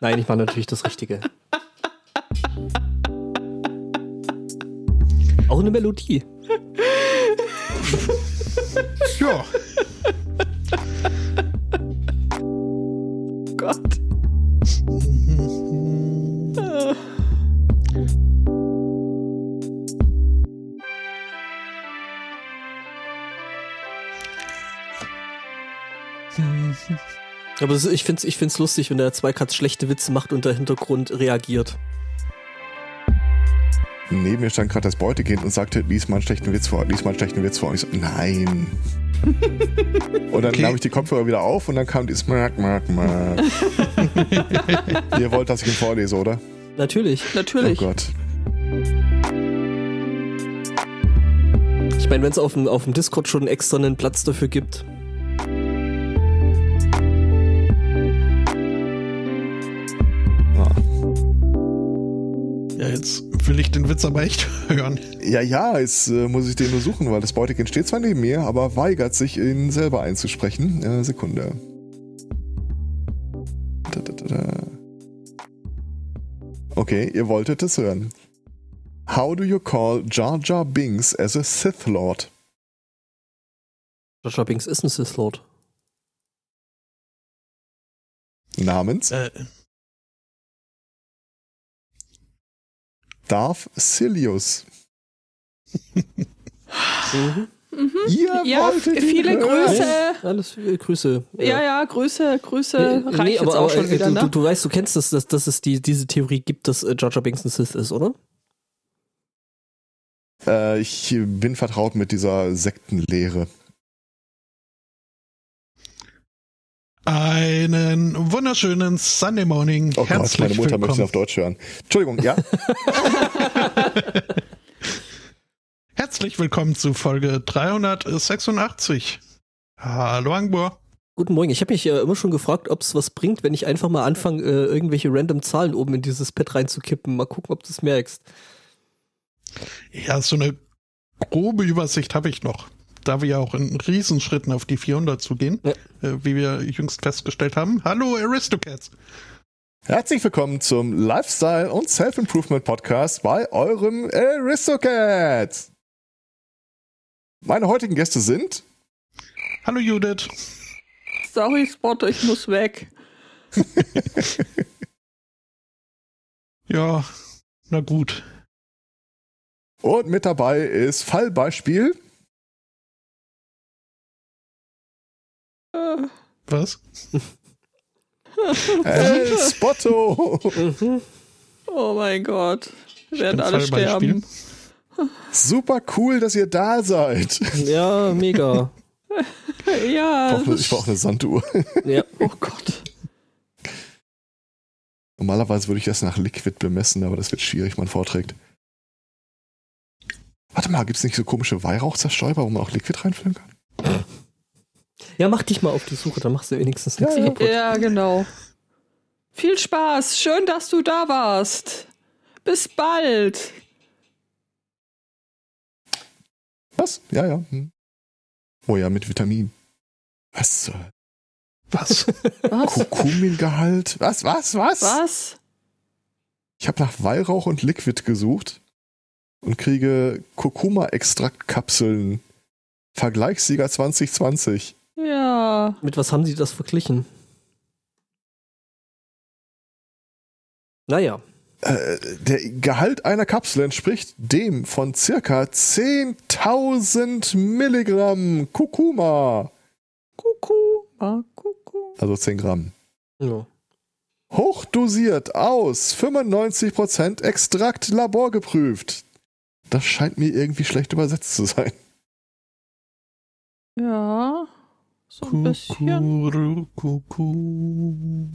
Nein, ich war natürlich das Richtige. Auch eine Melodie. Ja. Aber ich finde es ich find's lustig, wenn der Zweikatz schlechte Witze macht und der Hintergrund reagiert. Neben mir stand gerade das Beutekind und sagte, lies mal einen schlechten Witz vor, lies mal einen schlechten Witz vor. Und ich so, nein. und dann Okay. nahm ich die Kopfhörer wieder auf und dann kam dieses Mark, Mark, Mark. Ihr wollt, dass ich ihn vorlese, oder? Natürlich. Natürlich. Oh Gott. Ich meine, wenn es auf dem, auf dem Discord schon extra einen Platz dafür gibt. Will ich den Witz aber echt hören. Ja, ja, jetzt äh, muss ich den nur suchen, weil das Beutekind steht zwar neben mir, aber weigert sich, ihn selber einzusprechen. Äh, Sekunde. Da, da, da, da. Okay, ihr wolltet es hören. How do you call Jar Jar Binks as a Sith Lord? Joshua Binks ist ein Sith Lord. Namens Äh, Darth Sidious. Mhm. Ihr Ja, wolltet ihn viele hören? Grüße. Alles äh, Grüße. Ja, ja, Grüße, Grüße. Nee, Reicht nee, jetzt aber, auch aber schon äh, wieder, du, ne? du, du weißt, du kennst das, dass, dass es die, diese Theorie gibt, dass äh, Jar Binks ein Sith ist, oder? Äh, ich bin vertraut mit dieser Sektenlehre. Einen wunderschönen Sunday Morning. Oh Gott, Herzlich meine Mutter möchte willkommen. auf Deutsch hören. Entschuldigung, ja? Herzlich willkommen zu Folge 386. Hallo Angbor. Guten Morgen. Ich habe mich äh, immer schon gefragt, ob es was bringt, wenn ich einfach mal anfange, äh, irgendwelche random Zahlen oben in dieses Pad reinzukippen. Mal gucken, ob du es merkst. Ja, so eine grobe Übersicht habe ich noch. Da wir ja auch in Riesenschritten auf die 400 zugehen, Ja. äh, wie wir jüngst festgestellt haben. Hallo Aristocats. Herzlich willkommen zum Lifestyle- und Self-Improvement-Podcast bei eurem Aristocats. Meine heutigen Gäste sind Hallo Judith. Sorry, Spotter, ich muss weg. Ja, na gut. und mit dabei ist Fallbeispiel Was? El Spotto. Mhm. Oh mein Gott. Wir werden alle sterben. Super cool, dass ihr da seid. Ja, mega. Ja. Ich brauche ich eine Sanduhr. ja. Oh Gott. Normalerweise würde ich das nach Liquid bemessen, aber das wird schwierig, wenn man vorträgt. Warte mal, gibt es nicht so komische Weihrauchzerstäuber, wo man auch Liquid reinfüllen kann? Ja, mach dich mal auf die Suche, dann machst du wenigstens nichts Ja, ja. kaputt. Ja, genau. Viel Spaß. Schön, dass du da warst. Bis bald. Was? Ja, ja. Hm. Oh ja, mit Vitamin. Was? Was? Was? Kurkumingehalt? Was, was, was? Was? Ich habe nach Weihrauch und Liquid gesucht und kriege Kurkuma-Extraktkapseln. Vergleichssieger 2020. Ja. Mit was haben sie das verglichen? Naja. Äh, der Gehalt einer Kapsel entspricht dem von circa 10.000 Milligramm Kurkuma. Kuckuck. Ah, Kuckuck. Also 10 Gramm. Ja. Hochdosiert aus 95% Extrakt laborgeprüft. Das scheint mir irgendwie schlecht übersetzt zu sein. Ja. So ein bisschen.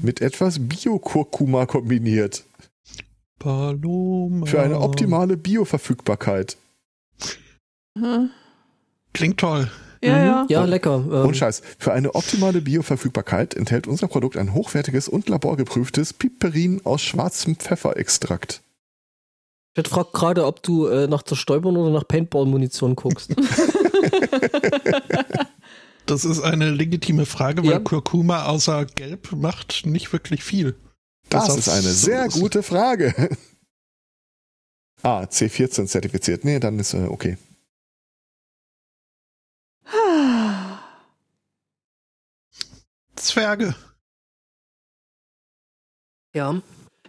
Mit etwas Bio-Kurkuma kombiniert. Paloma. Für eine optimale Bioverfügbarkeit. Hm. Klingt toll. Ja, Mhm. ja. Ja, lecker. Ähm, Und Scheiß, für eine optimale Bioverfügbarkeit enthält unser Produkt ein hochwertiges und laborgeprüftes Piperin aus schwarzem Pfefferextrakt. ich frag gerade, ob du äh, nach Zerstäubern oder nach Paintball-Munition guckst. Das ist eine legitime Frage, weil Ja. Kurkuma außer Gelb macht nicht wirklich viel. Das Was ist eine so sehr ist. gute Frage. Ah, C14 zertifiziert. Nee, dann ist äh, okay. Zwerge. Ja.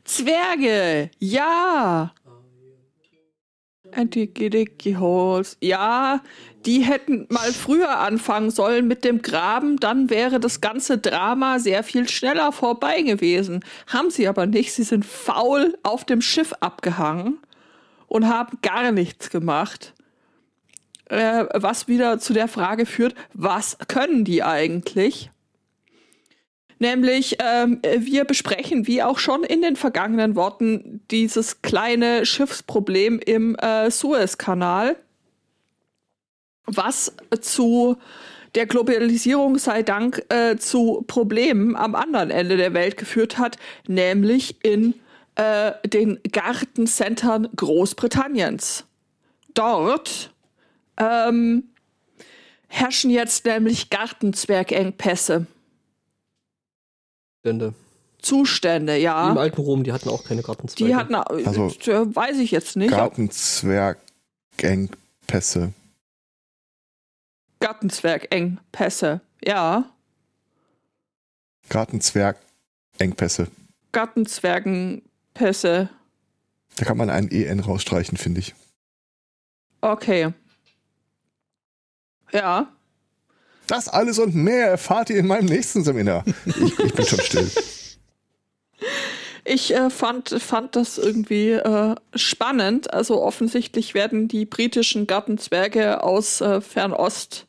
Zwerge, ja. Antigidiki Holes. Ja, die hätten mal früher anfangen sollen mit dem Graben, dann wäre das ganze Drama sehr viel schneller vorbei gewesen. Haben sie aber nicht. Sie sind faul auf dem Schiff abgehangen und haben gar nichts gemacht. Äh, was wieder zu der Frage führt, was können die eigentlich? Nämlich, ähm, wir besprechen, wie auch schon in den vergangenen Worten, dieses kleine Schiffsproblem im äh, Suezkanal, was zu der Globalisierung sei Dank äh, zu Problemen am anderen Ende der Welt geführt hat, nämlich in äh, den Gartencentern Großbritanniens. Dort ähm, herrschen jetzt nämlich Gartenzwergengpässe. Stände. Zustände, Wie Im ja. alten Rom, die hatten auch keine Gartenzweige. Die hatten, Also- äh, weiß ich jetzt nicht. Gartenzwergengpässe. Gartenzwergengpässe, ja. Gartenzwergengpässe. Gartenzwergenpässe, Da kann man ein EN rausstreichen, finde ich. okay. Ja. Das alles und mehr erfahrt ihr in meinem nächsten Seminar. Ich, ich bin schon still. Ich äh, fand, fand das irgendwie äh, spannend. Also offensichtlich werden die britischen Gartenzwerge aus äh, Fernost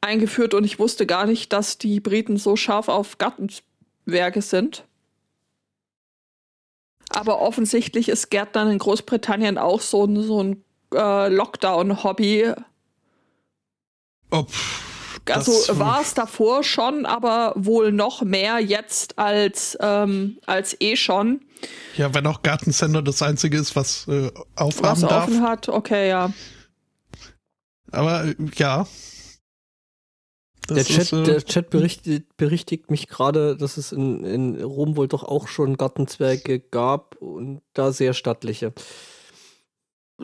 eingeführt und ich wusste gar nicht, dass die Briten so scharf auf Gartenzwerge sind. Aber offensichtlich ist Gärtnern in Großbritannien auch so ein, so ein äh, Lockdown-Hobby. Ob Also das- war es davor schon, aber wohl noch mehr jetzt als, ähm, als eh schon. Ja, wenn auch Gartencenter das einzige ist, was äh, aufhaben Was darf. offen hat, okay, ja. Aber äh, ja. Der Chat, ist, äh, der Chat berichtet, berichtigt mich gerade, dass es in, in Rom wohl doch auch schon Gartenzwerge gab und da sehr stattliche.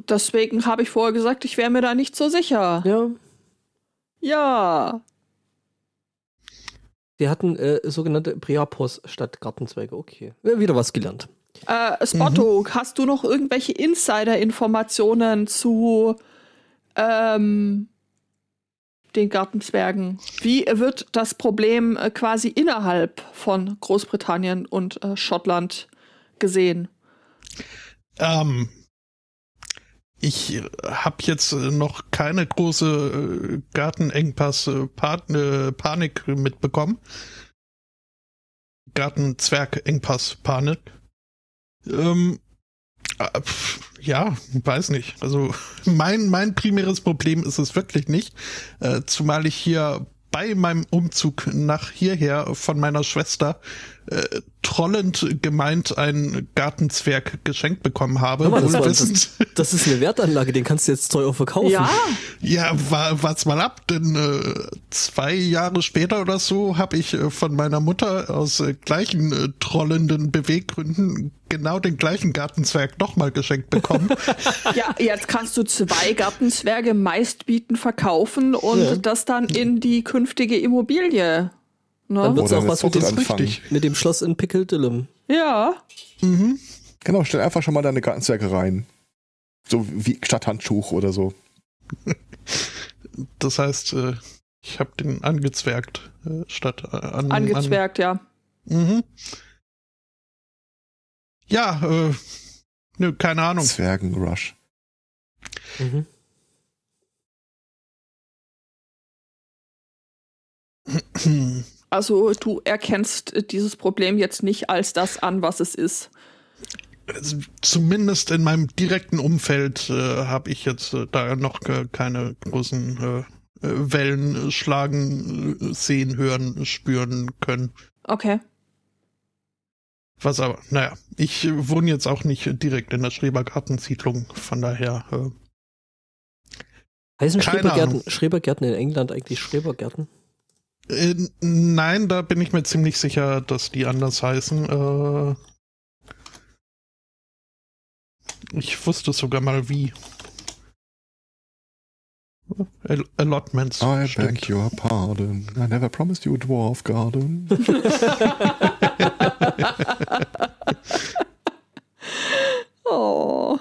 Deswegen habe ich vorher gesagt, ich wäre mir da nicht so sicher. Ja. Ja. Die hatten äh, sogenannte Priapos statt Gartenzweige. Okay. Wieder was gelernt. Äh, Spotto, hast du noch irgendwelche Insider-Informationen zu ähm, den Gartenzwergen? Wie wird das Problem äh, quasi innerhalb von Großbritannien und äh, Schottland gesehen? Ähm, ich habe jetzt äh, noch keine große äh, Gartenengpass-Panik mitbekommen. Gartenzwerg-Engpass-Panik. Ähm, äh, pf, ja, weiß nicht. Also mein, mein primäres Problem ist es wirklich nicht. Äh, zumal ich hier bei meinem Umzug nach hierher von meiner Schwester äh, trollend gemeint einen Gartenzwerg geschenkt bekommen habe. Mal, das, war, wissend, das, das ist eine Wertanlage, den kannst du jetzt teuer verkaufen. Ja, ja, wa- wart's mal ab, denn äh, zwei Jahre später oder so habe ich äh, von meiner Mutter aus äh, gleichen äh, trollenden Beweggründen genau den gleichen Gartenzwerg nochmal geschenkt bekommen. ja, jetzt kannst du zwei Gartenzwerge meistbieten verkaufen und Ja. das dann in die künftige Immobilie. Dann Ne? wird's Oder auch eine was mit dem, anfangen. richtig. mit dem Schloss in Pickledillum. Ja. Genau, stell einfach schon mal deine Gartenzwerge rein. So wie statt Handtuch oder so. Das heißt, äh, ich habe den angezwergt äh, statt äh, an, Angezwergt, ja. An, mhm. Ja, äh, nö, keine Ahnung. Zwergenrush. Mhm. Also du erkennst äh, dieses Problem jetzt nicht als das an, was es ist. Also, Zumindest in meinem direkten Umfeld äh, habe ich jetzt äh, da noch äh, keine großen äh, äh, Wellen äh, schlagen, äh, sehen, hören, spüren können. Okay. Was aber, naja, ich wohne jetzt auch nicht direkt in der Schrebergartensiedlung, von daher äh, Heißen Keine Schrebergärten. Schrebergärten in England eigentlich Schrebergärten? Äh, nein, da bin ich mir ziemlich sicher, dass die anders heißen. Äh, ich wusste sogar mal wie. All Allotments. I stimmt. beg your pardon. I never promised you a dwarf garden. Oh.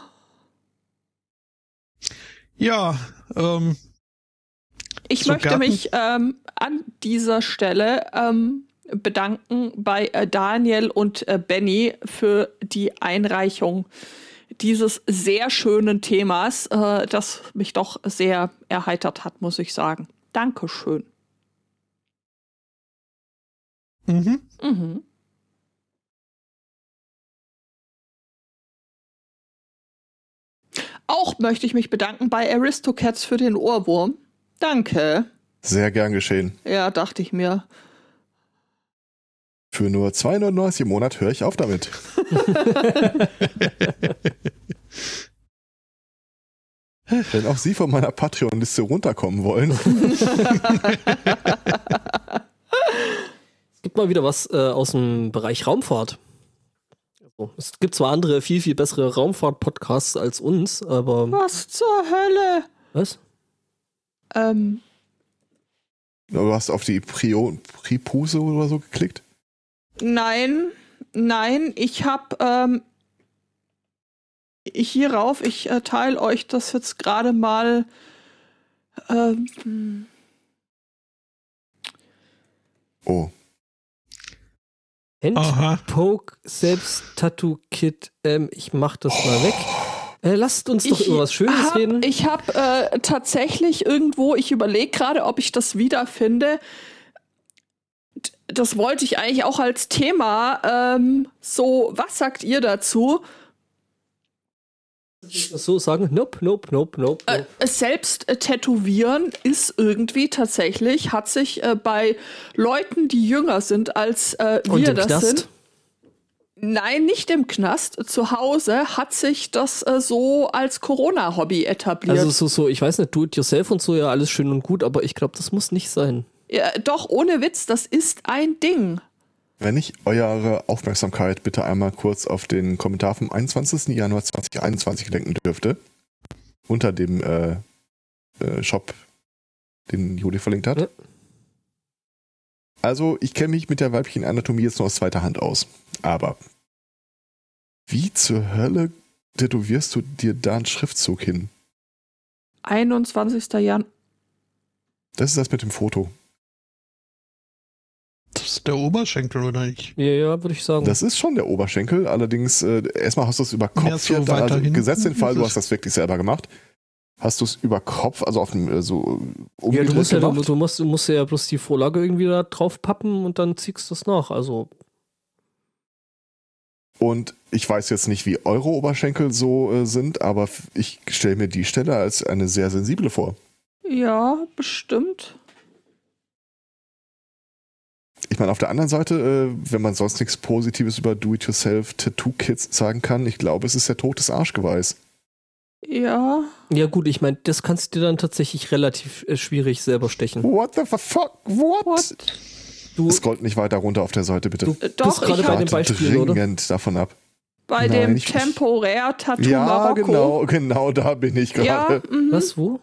Ja, ähm, Ich So, möchte Garten? mich ähm, an dieser Stelle ähm, bedanken bei äh, Daniel und äh, Benny für die Einreichung dieses sehr schönen Themas, äh, das mich doch sehr erheitert hat, muss ich sagen. Dankeschön. mhm. Mhm. Auch möchte ich mich bedanken bei Aristocats für den Ohrwurm. Danke. Sehr gern geschehen. Ja, dachte ich mir. Für nur 2,99 im Monat höre ich auf damit. Wenn auch Sie von meiner Patreon-Liste runterkommen wollen. Es gibt mal wieder was äh, aus dem Bereich Raumfahrt. Also, es gibt zwar andere, viel, viel bessere Raumfahrt-Podcasts als uns, aber. Was zur Hölle? Was? Ähm, Du hast auf die Prio, Pripuse oder so geklickt. nein, nein, ich hab ähm, hierauf, ich äh, teile euch das jetzt gerade mal. Ähm, Oh, Hand, Aha. Poke, selbst Tattoo-Kit. Ähm, ich mach das mal weg. Äh, lasst uns doch ich über was Schönes hab, reden. Ich habe äh, tatsächlich irgendwo, ich überlege gerade, ob ich das wiederfinde. Das wollte ich eigentlich auch als Thema. Ähm, so, was sagt ihr dazu? so sagen, nope, nope, nope, nope. Äh, nope. selbst äh, tätowieren ist irgendwie tatsächlich, hat sich äh, bei Leuten, die jünger sind als äh, wir das Knast? sind. Nein, nicht im Knast. Zu Hause hat sich das äh, so als Corona-Hobby etabliert. Also so, so, ich weiß nicht, do it yourself und so, ja, alles schön und gut, aber ich glaube, das muss nicht sein. ja, doch, ohne Witz, das ist ein Ding. wenn ich eure Aufmerksamkeit bitte einmal kurz auf den Kommentar vom 21. Januar 2021 lenken dürfte. Unter dem äh, äh, Shop, den Juli verlinkt hat. Ja. Also, ich kenne mich mit der weiblichen Anatomie jetzt nur aus zweiter Hand aus. Aber wie zur Hölle tätowierst du dir da einen Schriftzug hin? 21. Januar. Das ist das mit dem Foto. Das ist der Oberschenkel, oder nicht? Ja, ja, würde ich sagen. Das ist schon der Oberschenkel. Allerdings, äh, erstmal hast du es über Kopf Ja, so hier, also gesetzt den Fall, du hast das wirklich selber gemacht. Hast du es über Kopf, also auf dem äh, so ja, du musst ja, du, du, musst, du musst ja bloß die Vorlage irgendwie da drauf pappen und dann ziehst du es nach. Also, Und ich weiß jetzt nicht, wie eure Oberschenkel so äh, sind, aber ich stelle mir die Stelle als eine sehr sensible vor. Ja, bestimmt. Ich meine, auf der anderen Seite, äh, wenn man sonst nichts Positives über Do-it-yourself-Tattoo-Kits sagen kann, ich glaube, es ist der Tod des Arschgeweihs. Ja. ja gut, ich meine, das kannst du dir dann tatsächlich relativ äh, schwierig selber stechen. What the fuck? What? What? Du, Scrollt nicht weiter runter auf der Seite, bitte. du Äh, bist doch, gerade ich bei den Rate Beispielen, oder? dringend davon ab. Bei Nein, dem Temporär-Tattoo Ja, Marokko. genau, genau da bin ich Ja, gerade. mhm. Was, wo?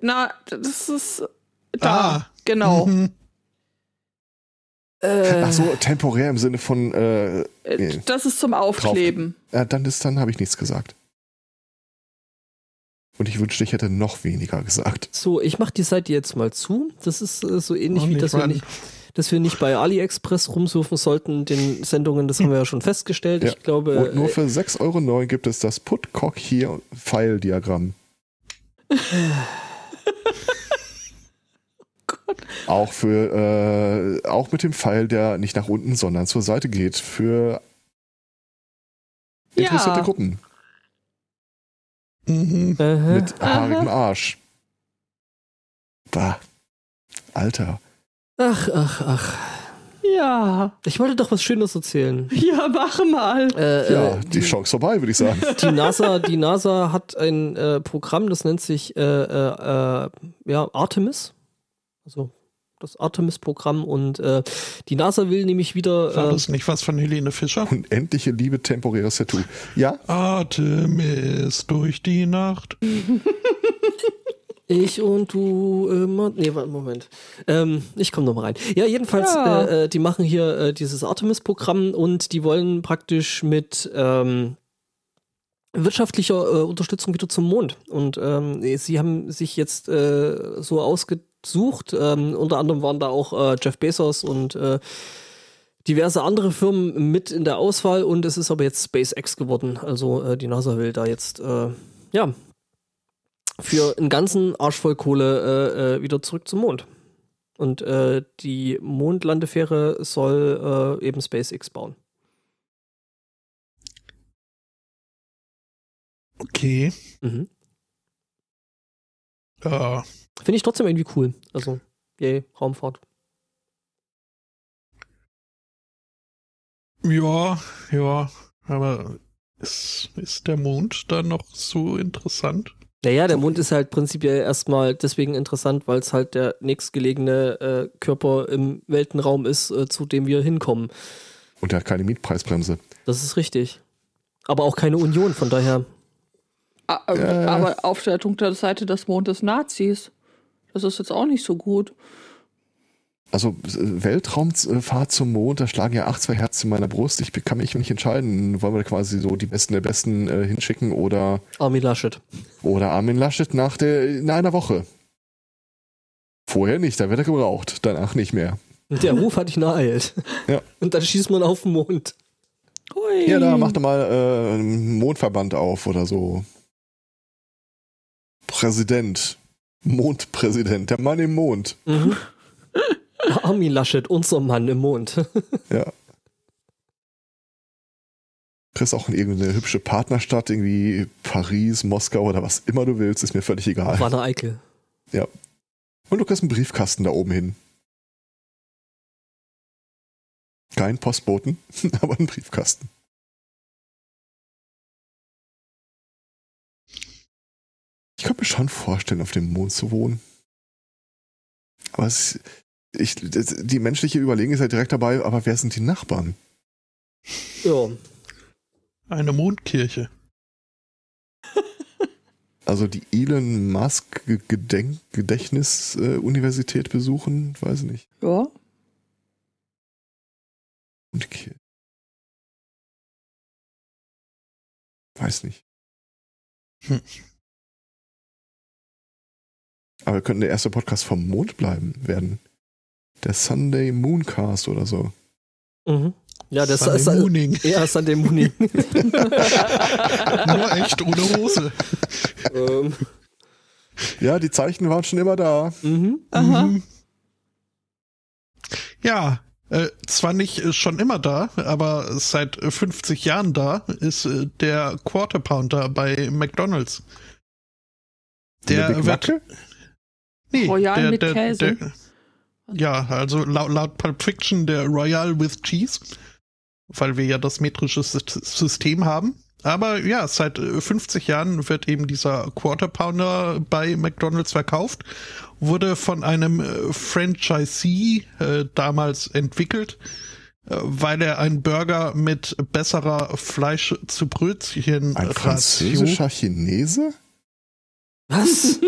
Na, das ist da. Ah. Genau. Mhm. Äh, Ach so, temporär im Sinne von, äh, Äh. Das ist zum Aufkleben. äh, dann ist, dann habe ich nichts gesagt. Und ich wünschte, ich hätte noch weniger gesagt. So, ich mache die Seite jetzt mal zu. Das ist äh, so ähnlich Oh, wie, dass wir, nicht, dass wir nicht bei AliExpress rumsuchen sollten, den Sendungen, das haben wir ja schon festgestellt. Ja. Ich glaube, Und nur äh, für 6,09 Euro gibt es das Put-Cock hier Pfeil-Diagramm. Auch für, äh, auch mit dem Pfeil, der nicht nach unten, sondern zur Seite geht. Für interessierte Ja. Gruppen. Mhm. äh, Mit haarigem Arsch. Bah. Alter. ach, ach, ach. Ja. Ich wollte doch was Schönes erzählen. Ja, mach mal. Äh, Ja, äh, die Chance vorbei, würde ich sagen. die NASA, die NASA hat ein äh, Programm, das nennt sich äh, äh, äh, ja, Artemis. Also das Artemis-Programm und äh, die NASA will nämlich wieder. War Äh, das nicht was von Helene Fischer? Unendliche Liebe, temporäres Tattoo. Ja, Artemis durch die Nacht. ich und du immer. Nee, warte, Moment. Ähm, ich komme nochmal rein. Ja, jedenfalls, Ja. Äh, äh, die machen hier äh, dieses Artemis-Programm und die wollen praktisch mit ähm, wirtschaftlicher äh, Unterstützung wieder zum Mond. Und ähm, sie haben sich jetzt äh, so ausgesucht. Ähm, unter anderem waren da auch äh, Jeff Bezos und äh, diverse andere Firmen mit in der Auswahl und es ist aber jetzt SpaceX geworden. Also äh, die NASA will da jetzt äh, ja für einen ganzen Arsch voll Kohle äh, äh, wieder zurück zum Mond. Und die Mondlandefähre soll eben SpaceX bauen. Okay. Mhm. Äh, Finde ich trotzdem irgendwie cool. Also, yay, Raumfahrt. ja, ja. Aber ist, ist der Mond dann noch so interessant? Naja, der Mond ist halt prinzipiell erstmal deswegen interessant, weil es halt der nächstgelegene äh, Körper im Weltenraum ist, äh, zu dem wir hinkommen. und er hat keine Mietpreisbremse. Das ist richtig. Aber auch keine Union, von daher. A- äh, Aber auf der dunklen Seite des Mondes Nazis. Das ist jetzt auch nicht so gut. Also äh, Weltraumfahrt zum Mond, da schlagen ja acht, zwei Herzen in meiner Brust. Ich kann mich nicht entscheiden, wollen wir quasi so die Besten der Besten äh, hinschicken oder, Armin Laschet. oder Armin Laschet nach der, in einer Woche. Vorher nicht, da wird er gebraucht, danach nicht mehr. Der Ruf hat ihn ereilt. Ja. Und dann schießt man auf den Mond. Hui. Ja, da macht er mal äh, einen Mondverband auf oder so. Präsident. Mondpräsident, der Mann im Mond. Mhm. Armin Laschet, unser Mann im Mond. Ja. Kriegst auch in irgendeine hübsche Partnerstadt, irgendwie Paris, Moskau oder was immer du willst, ist mir völlig egal. War der Eikel. Und du kriegst einen Briefkasten da oben hin. Kein Postboten, aber einen Briefkasten. Könnte mir schon vorstellen, auf dem Mond zu wohnen. Aber es, ich, die menschliche Überlegung ist halt direkt dabei, aber wer sind die Nachbarn? Ja. Eine Mondkirche. Also die Elon Musk Gedenk Gedächtnis äh, Universität besuchen, weiß ich nicht. Ja. Und okay. Weiß nicht. Hm. Aber wir könnten der erste Podcast vom Mond bleiben werden. Der Sunday Mooncast oder so. Mhm. Ja, das Sunday ist Mooning. Ja, Sunday Mooning. Nur echt ohne Hose. ähm, Ja, die Zeichen waren schon immer da. mhm. Aha. Mhm. Ja, äh, zwar nicht äh, schon immer da, aber seit äh, 50 Jahren da ist äh, der Quarter Pounder bei McDonald's. Der Big wird? Nee, Royal der, mit der, Käse. Der, ja, also laut, laut Pulp Fiction der Royal with Cheese, weil wir ja das metrische Sy- System haben. Aber ja, seit äh, 50 Jahren wird eben dieser Quarter Pounder bei McDonald's verkauft, wurde von einem äh, Franchisee äh, damals entwickelt, äh, weil er einen Burger mit besserer Fleisch zu Brötchen Ein französischer Chinese? Was?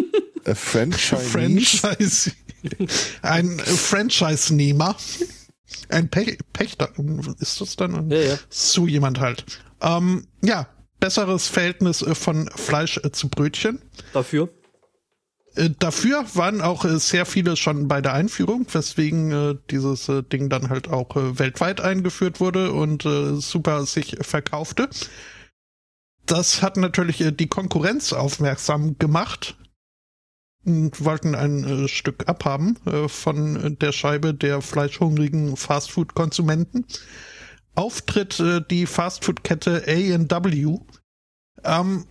A French Chinese? Franchise, ein äh, Franchise-Nehmer, ein Pe Pächter, ist das dann? Ja, ja. So jemand halt. Ähm, ja, besseres Verhältnis äh, von Fleisch äh, zu Brötchen. Dafür. Äh, dafür waren auch äh, sehr viele schon bei der Einführung, weswegen äh, dieses äh, Ding dann halt auch äh, weltweit eingeführt wurde und äh, super sich verkaufte. Das hat natürlich äh, die Konkurrenz aufmerksam gemacht und wollten ein äh, Stück abhaben äh, von der Scheibe der fleischhungrigen Fastfood-Konsumenten. Auftritt äh, die Fastfood-Kette A&W, ähm,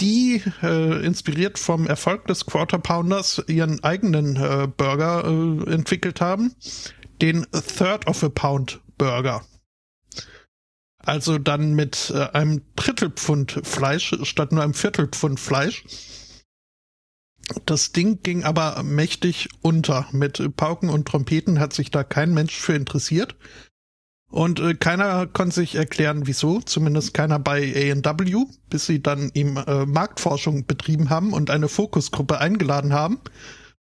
die äh, inspiriert vom Erfolg des Quarter Pounders ihren eigenen äh, Burger äh, entwickelt haben, den Third of a Pound Burger. Also dann mit einem Drittelpfund Fleisch statt nur einem Viertelpfund Fleisch. Das Ding ging aber mächtig unter. Mit Pauken und Trompeten hat sich da kein Mensch für interessiert. Und äh, keiner konnte sich erklären, wieso, zumindest keiner bei A&W, bis sie dann ihm äh, Marktforschung betrieben haben und eine Fokusgruppe eingeladen haben,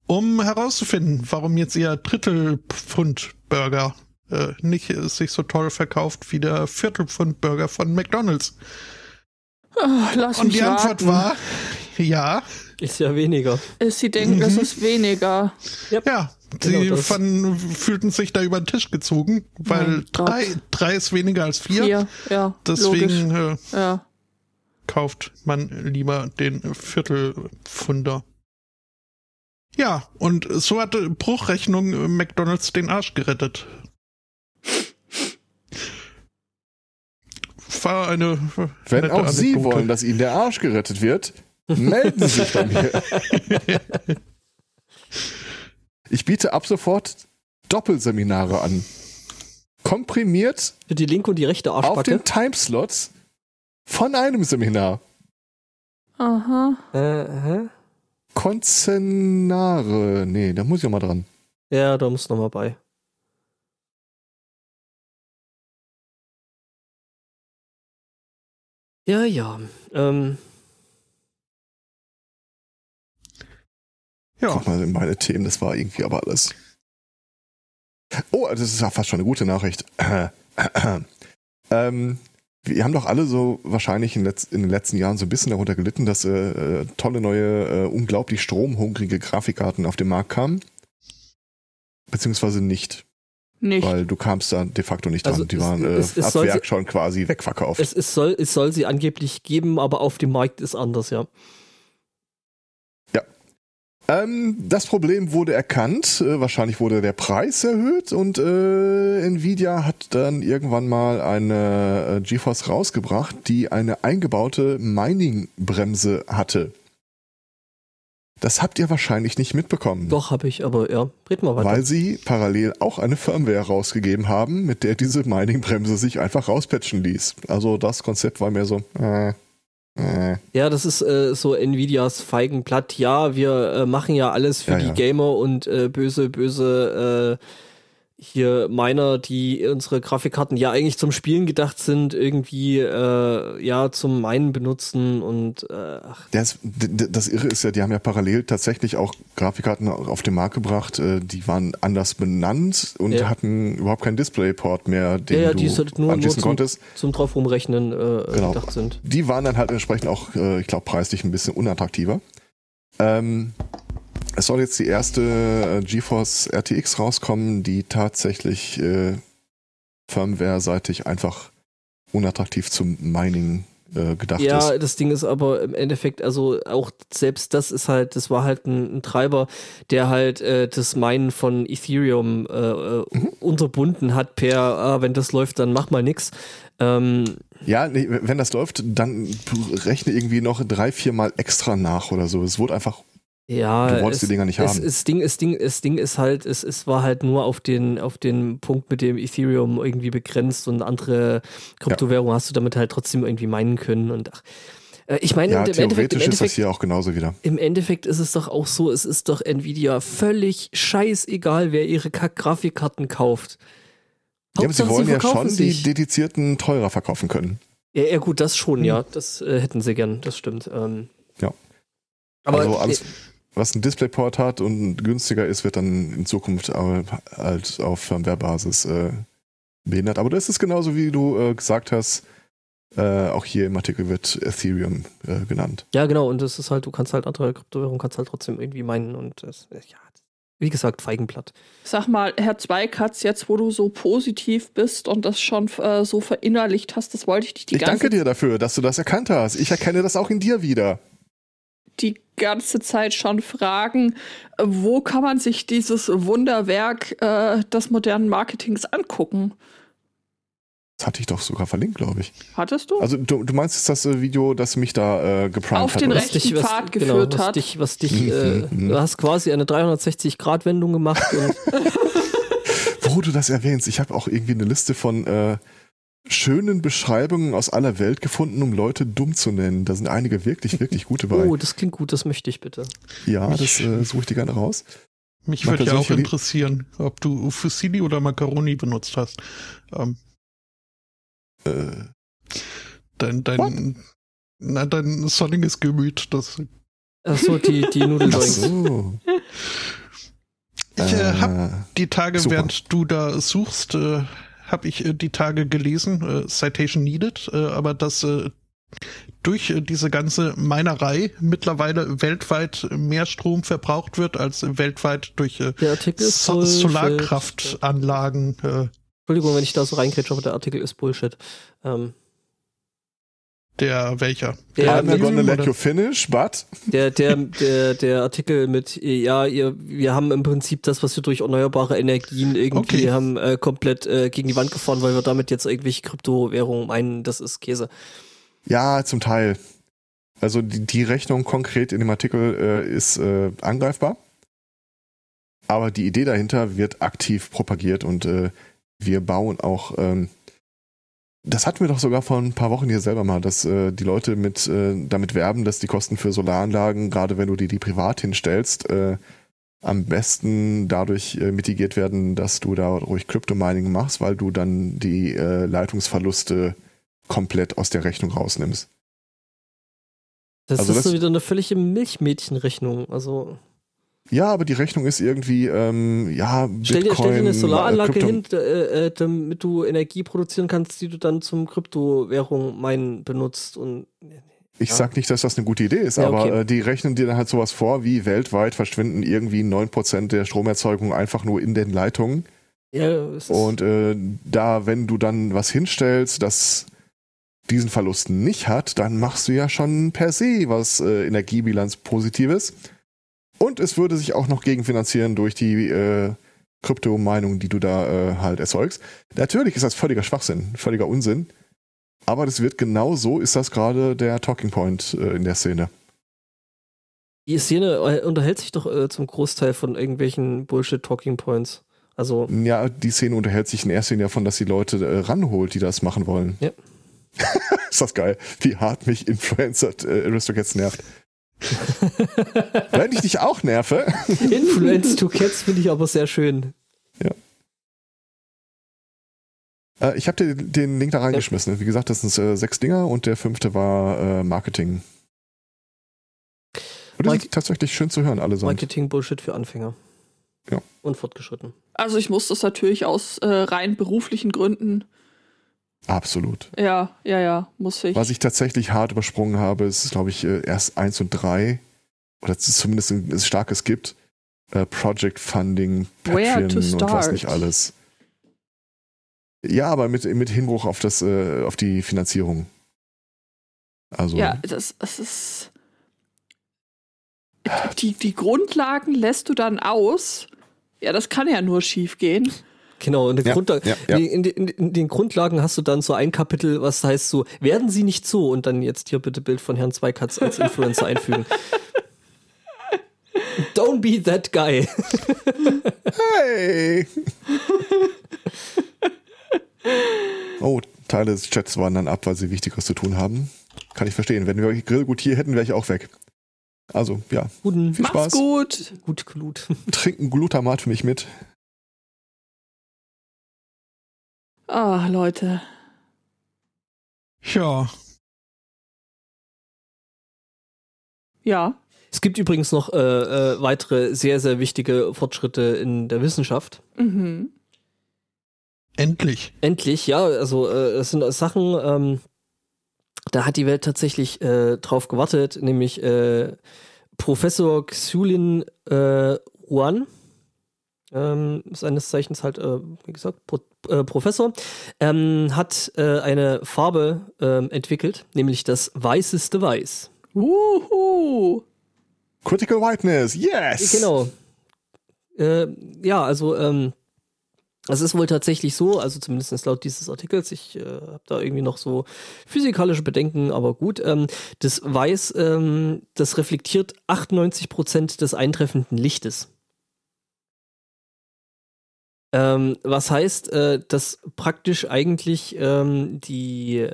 um herauszufinden, warum jetzt ihr Drittelpfund-Burger äh, nicht äh, sich so toll verkauft wie der Viertelpfund-Burger von McDonald's. Oh, lass Und die Antwort raten. war, ja, Ist ja weniger. Ist, sie denken, es Mhm. ist weniger. ja. Genau Sie das. fanden, fühlten sich da über den Tisch gezogen, weil drei, drei ist weniger als vier. Vier, ja. Deswegen äh, Ja. kauft man lieber den Viertelpfunder. Ja, und so hatte Bruchrechnung McDonalds den Arsch gerettet. War eine Wenn auch Sie Anekdote. wollen, dass Ihnen der Arsch gerettet wird, melden Sie sich bei mir. Ich biete ab sofort Doppelseminare an. Komprimiert Für die linke und die rechte auf Arschbacke. den Timeslots von einem Seminar. Aha. Äh, hä? Konzenare. Nee, da muss ich auch mal dran. Ja, da muss noch mal bei. Ja, ja. Ähm, Ja, Guck mal in meine Themen, das war irgendwie aber alles. Oh, das ist ja fast schon eine gute Nachricht. ähm, wir haben doch alle so wahrscheinlich in, letz in den letzten Jahren so ein bisschen darunter gelitten, dass äh, äh, tolle neue, äh, unglaublich stromhungrige Grafikkarten auf den Markt kamen. Beziehungsweise nicht, Nicht. weil du kamst da de facto nicht dran. Also Die waren äh, es- es ab Werk sie- schon quasi wegverkauft. es, es, soll, es soll sie angeblich geben, aber auf dem Markt ist anders, ja. Ähm, das Problem wurde erkannt. Äh, wahrscheinlich wurde der Preis erhöht und äh, Nvidia hat dann irgendwann mal eine äh, GeForce rausgebracht, die eine eingebaute Mining-Bremse hatte. Das habt ihr wahrscheinlich nicht mitbekommen. Doch, habe ich, aber ja, red mal weiter. Weil sie parallel auch eine Firmware rausgegeben haben, mit der diese Mining-Bremse sich einfach rauspatchen ließ. Also das Konzept war mehr so, äh, äh. Ja, das ist äh, so Nvidias Feigenblatt. Ja, wir äh, machen ja alles für Ja, die ja. Gamer und äh, böse, böse äh, hier Miner, die unsere Grafikkarten ja eigentlich zum Spielen gedacht sind, irgendwie äh, ja zum Meinen benutzen und äh, ach, Das, das Irre ist ja, die haben ja parallel tatsächlich auch Grafikkarten auf den Markt gebracht, äh, die waren anders benannt und Ja. hatten überhaupt keinen Displayport mehr, den ja, ja, du die halt nur, nur zum, konntest. zum drauf rumrechnen äh, Genau. gedacht sind. Die waren dann halt entsprechend auch, äh, ich glaube, preislich ein bisschen unattraktiver. Ähm, es soll jetzt die erste äh, GeForce RTX rauskommen, die tatsächlich äh, Firmware-seitig einfach unattraktiv zum Mining äh, gedacht ist. Ja, das Ding ist aber im Endeffekt, also auch selbst das ist halt, das war halt ein, ein Treiber, der halt äh, das Meinen von Ethereum äh, äh, Mhm. unterbunden hat per, ah, wenn das läuft, dann mach mal nix. Ähm, Ja, nee, wenn das läuft, dann rechne irgendwie noch drei, vier Mal extra nach oder so. Es wurde einfach, ja, du wolltest es, die Dinger nicht haben. es, Ding, es, Ding, es Ding ist halt, es, es war halt nur auf den, auf den Punkt mit dem Ethereum irgendwie begrenzt und andere Kryptowährungen hast du damit halt trotzdem irgendwie meinen können und ach, äh, ich meine, ja, im Endeffekt, im theoretisch ist das Endeffekt hier auch genauso wieder. Im Endeffekt ist es doch auch so, es ist doch Nvidia völlig scheißegal, wer ihre Kack-Grafikkarten kauft. Ja, aber sie wollen ja verkaufen schon die sich. dedizierten teurer verkaufen können. Ja, ja, gut, das schon, Hm. ja. Das äh, hätten sie gern, das stimmt. Ähm, Ja. Aber also alles, äh, was ein Displayport hat und günstiger ist, wird dann in Zukunft halt auf Firmware-Basis äh, behindert. Aber das ist genauso, wie du äh, gesagt hast, äh, auch hier im Artikel wird Ethereum äh, genannt. ja, genau, und das ist halt, du kannst halt andere Kryptowährungen kannst halt trotzdem irgendwie meinen und das, äh, ja, wie gesagt, Feigenblatt. Sag mal, Herr Zweikatz, jetzt wo du so positiv bist und das schon äh, so verinnerlicht hast, das wollte ich dich die ich ganze danke dir dafür, dass du das erkannt hast. Ich erkenne das auch in dir wieder. Die ganze Zeit schon fragen, äh, wo kann man sich dieses Wunderwerk äh, des modernen Marketings angucken? Das hatte ich doch sogar verlinkt, glaube ich. Hattest du? Also du, du meinst jetzt das äh, Video, das mich da äh, geprimed Auf hat? den oder? Recht- rechten Pfad geführt genau, was hat. Dich, was dich, äh, Mhm, mhm. du hast quasi eine 360-Grad-Wendung gemacht und wo du das erwähnst, ich habe auch irgendwie eine Liste von äh, schönen Beschreibungen aus aller Welt gefunden, um Leute dumm zu nennen. Da sind einige wirklich, wirklich gute bei. Oh, das klingt gut, das möchte ich bitte. Ja, Mich- das äh, suche ich dir gerne raus. Mich würde ja auch interessieren, ob du Fusilli oder Macaroni benutzt hast. Ähm, Äh, dein, dein, na, dein sonniges Gemüt, das Achso, die, die ach Nudeldrinks. so. Ich äh, hab Äh, die Tage, Super. während du da suchst, äh, habe ich äh, die Tage gelesen, äh, Citation Needed, äh, aber dass durch diese ganze Minerei mittlerweile weltweit mehr Strom verbraucht wird, als weltweit durch so. Solarkraftanlagen. Entschuldigung, wenn ich da so reinkrätsche, aber der Artikel ist Bullshit. Ähm, der welcher? Der I'm gonna let oder- you finish, but der, der, der, der Artikel mit, ja, ihr, wir haben im Prinzip das, was wir durch erneuerbare Energien irgendwie Okay. haben, äh, komplett äh, gegen die Wand gefahren, weil wir damit jetzt irgendwelche Kryptowährungen meinen, das ist Käse. ja, zum Teil. Also die, die Rechnung konkret in dem Artikel äh, ist äh, angreifbar. Aber die Idee dahinter wird aktiv propagiert und äh, wir bauen auch, ähm, das hatten wir doch sogar vor ein paar Wochen hier selber mal, dass äh, die Leute mit äh, damit werben, dass die Kosten für Solaranlagen, gerade wenn du die, die privat hinstellst, äh, am besten dadurch äh, mitigiert werden, dass du da ruhig Crypto-Mining machst, weil du dann die äh, Leitungsverluste komplett aus der Rechnung rausnimmst. Das Also ist so das- wieder eine völlige Milchmädchenrechnung. Also Ja, aber die Rechnung ist irgendwie, ähm, ja, stell dir, stell dir eine Solaranlage Krypto- hin, äh, äh, damit du Energie produzieren kannst, die du dann zum Kryptowährung meinen benutzt und Ich Ja. sag nicht, dass das eine gute Idee ist, Ja, aber okay. äh, die rechnen dir dann halt sowas vor, wie weltweit verschwinden irgendwie 9% der Stromerzeugung einfach nur in den Leitungen. ja, ist, Und äh, da, wenn du dann was hinstellst, das diesen Verlust nicht hat, dann machst du ja schon per se was äh, Energiebilanz Positives. Und es würde sich auch noch gegenfinanzieren durch die äh, Kryptomeinung, die du da äh, halt erzeugst. Natürlich ist das völliger Schwachsinn, völliger Unsinn. Aber das wird genau so, ist das gerade der Talking Point äh, in der Szene. die Szene äh, unterhält sich doch äh, zum Großteil von irgendwelchen Bullshit-Talking Points. Also, Ja, die Szene unterhält sich in erster Linie davon, dass die Leute äh, ranholt, die das machen wollen. Ja. ist das geil, wie hart mich Influencer äh, Aristocats nervt. Wenn ich dich auch nerve. Influence to Cats finde ich aber sehr schön. Äh, ich habe dir den Link da reingeschmissen. Wie gesagt, das sind äh, sechs Dinger und der fünfte war äh, Marketing. Und das ist tatsächlich schön zu hören, allesamt. Marketing-Bullshit für Anfänger. Ja. Und fortgeschritten. Also ich muss das natürlich aus äh, rein beruflichen Gründen. Absolut. Ja, ja, ja, muss ich. Was ich tatsächlich hart übersprungen habe, ist, glaube ich, äh, erst eins und drei oder es ist zumindest ein, starkes gibt. Äh, Project Funding, Patreon und was nicht alles. Ja, aber mit, mit Hinbruch auf das, äh, auf die Finanzierung. Also, Ja, das, das ist. Die, die Grundlagen lässt du dann aus. Ja, das kann ja nur schief gehen. Genau, und Ja, Grundla ja, ja. In, in, in den Grundlagen hast du dann so ein Kapitel, was heißt so, werden sie nicht so und dann jetzt hier bitte Bild von Herrn Zweikatz als Influencer einfügen. Don't be that guy. hey! oh, Teile des Chats wandern ab, weil sie Wichtigeres zu tun haben. Kann ich verstehen. Wenn wir Grillgut hier hätten, wäre ich auch weg. Also, ja, Guten, Viel Mach's Spaß. gut. gut, Glut. trinken Glutamat für mich mit. Ah, Leute. Ja, Ja. Es gibt übrigens noch äh, äh, weitere sehr, sehr wichtige Fortschritte in der Wissenschaft. Mhm. endlich. Endlich, ja, also äh, es sind Sachen, ähm, da hat die Welt tatsächlich äh, drauf gewartet, nämlich äh, Professor Xulin äh, Juan, ähm, seines Zeichens halt, äh, wie gesagt, Pro äh, Professor, ähm, hat äh, eine Farbe ähm, entwickelt, nämlich das weißeste Weiß. Wuhu. Critical Whiteness, yes! Genau. Äh, ja, also ähm, es ist wohl tatsächlich so, also zumindest laut dieses Artikels, ich äh, habe da irgendwie noch so physikalische Bedenken, aber gut, ähm, das Weiß, ähm, das reflektiert 98% des eintreffenden Lichtes. Ähm, was heißt, äh, dass praktisch eigentlich ähm, die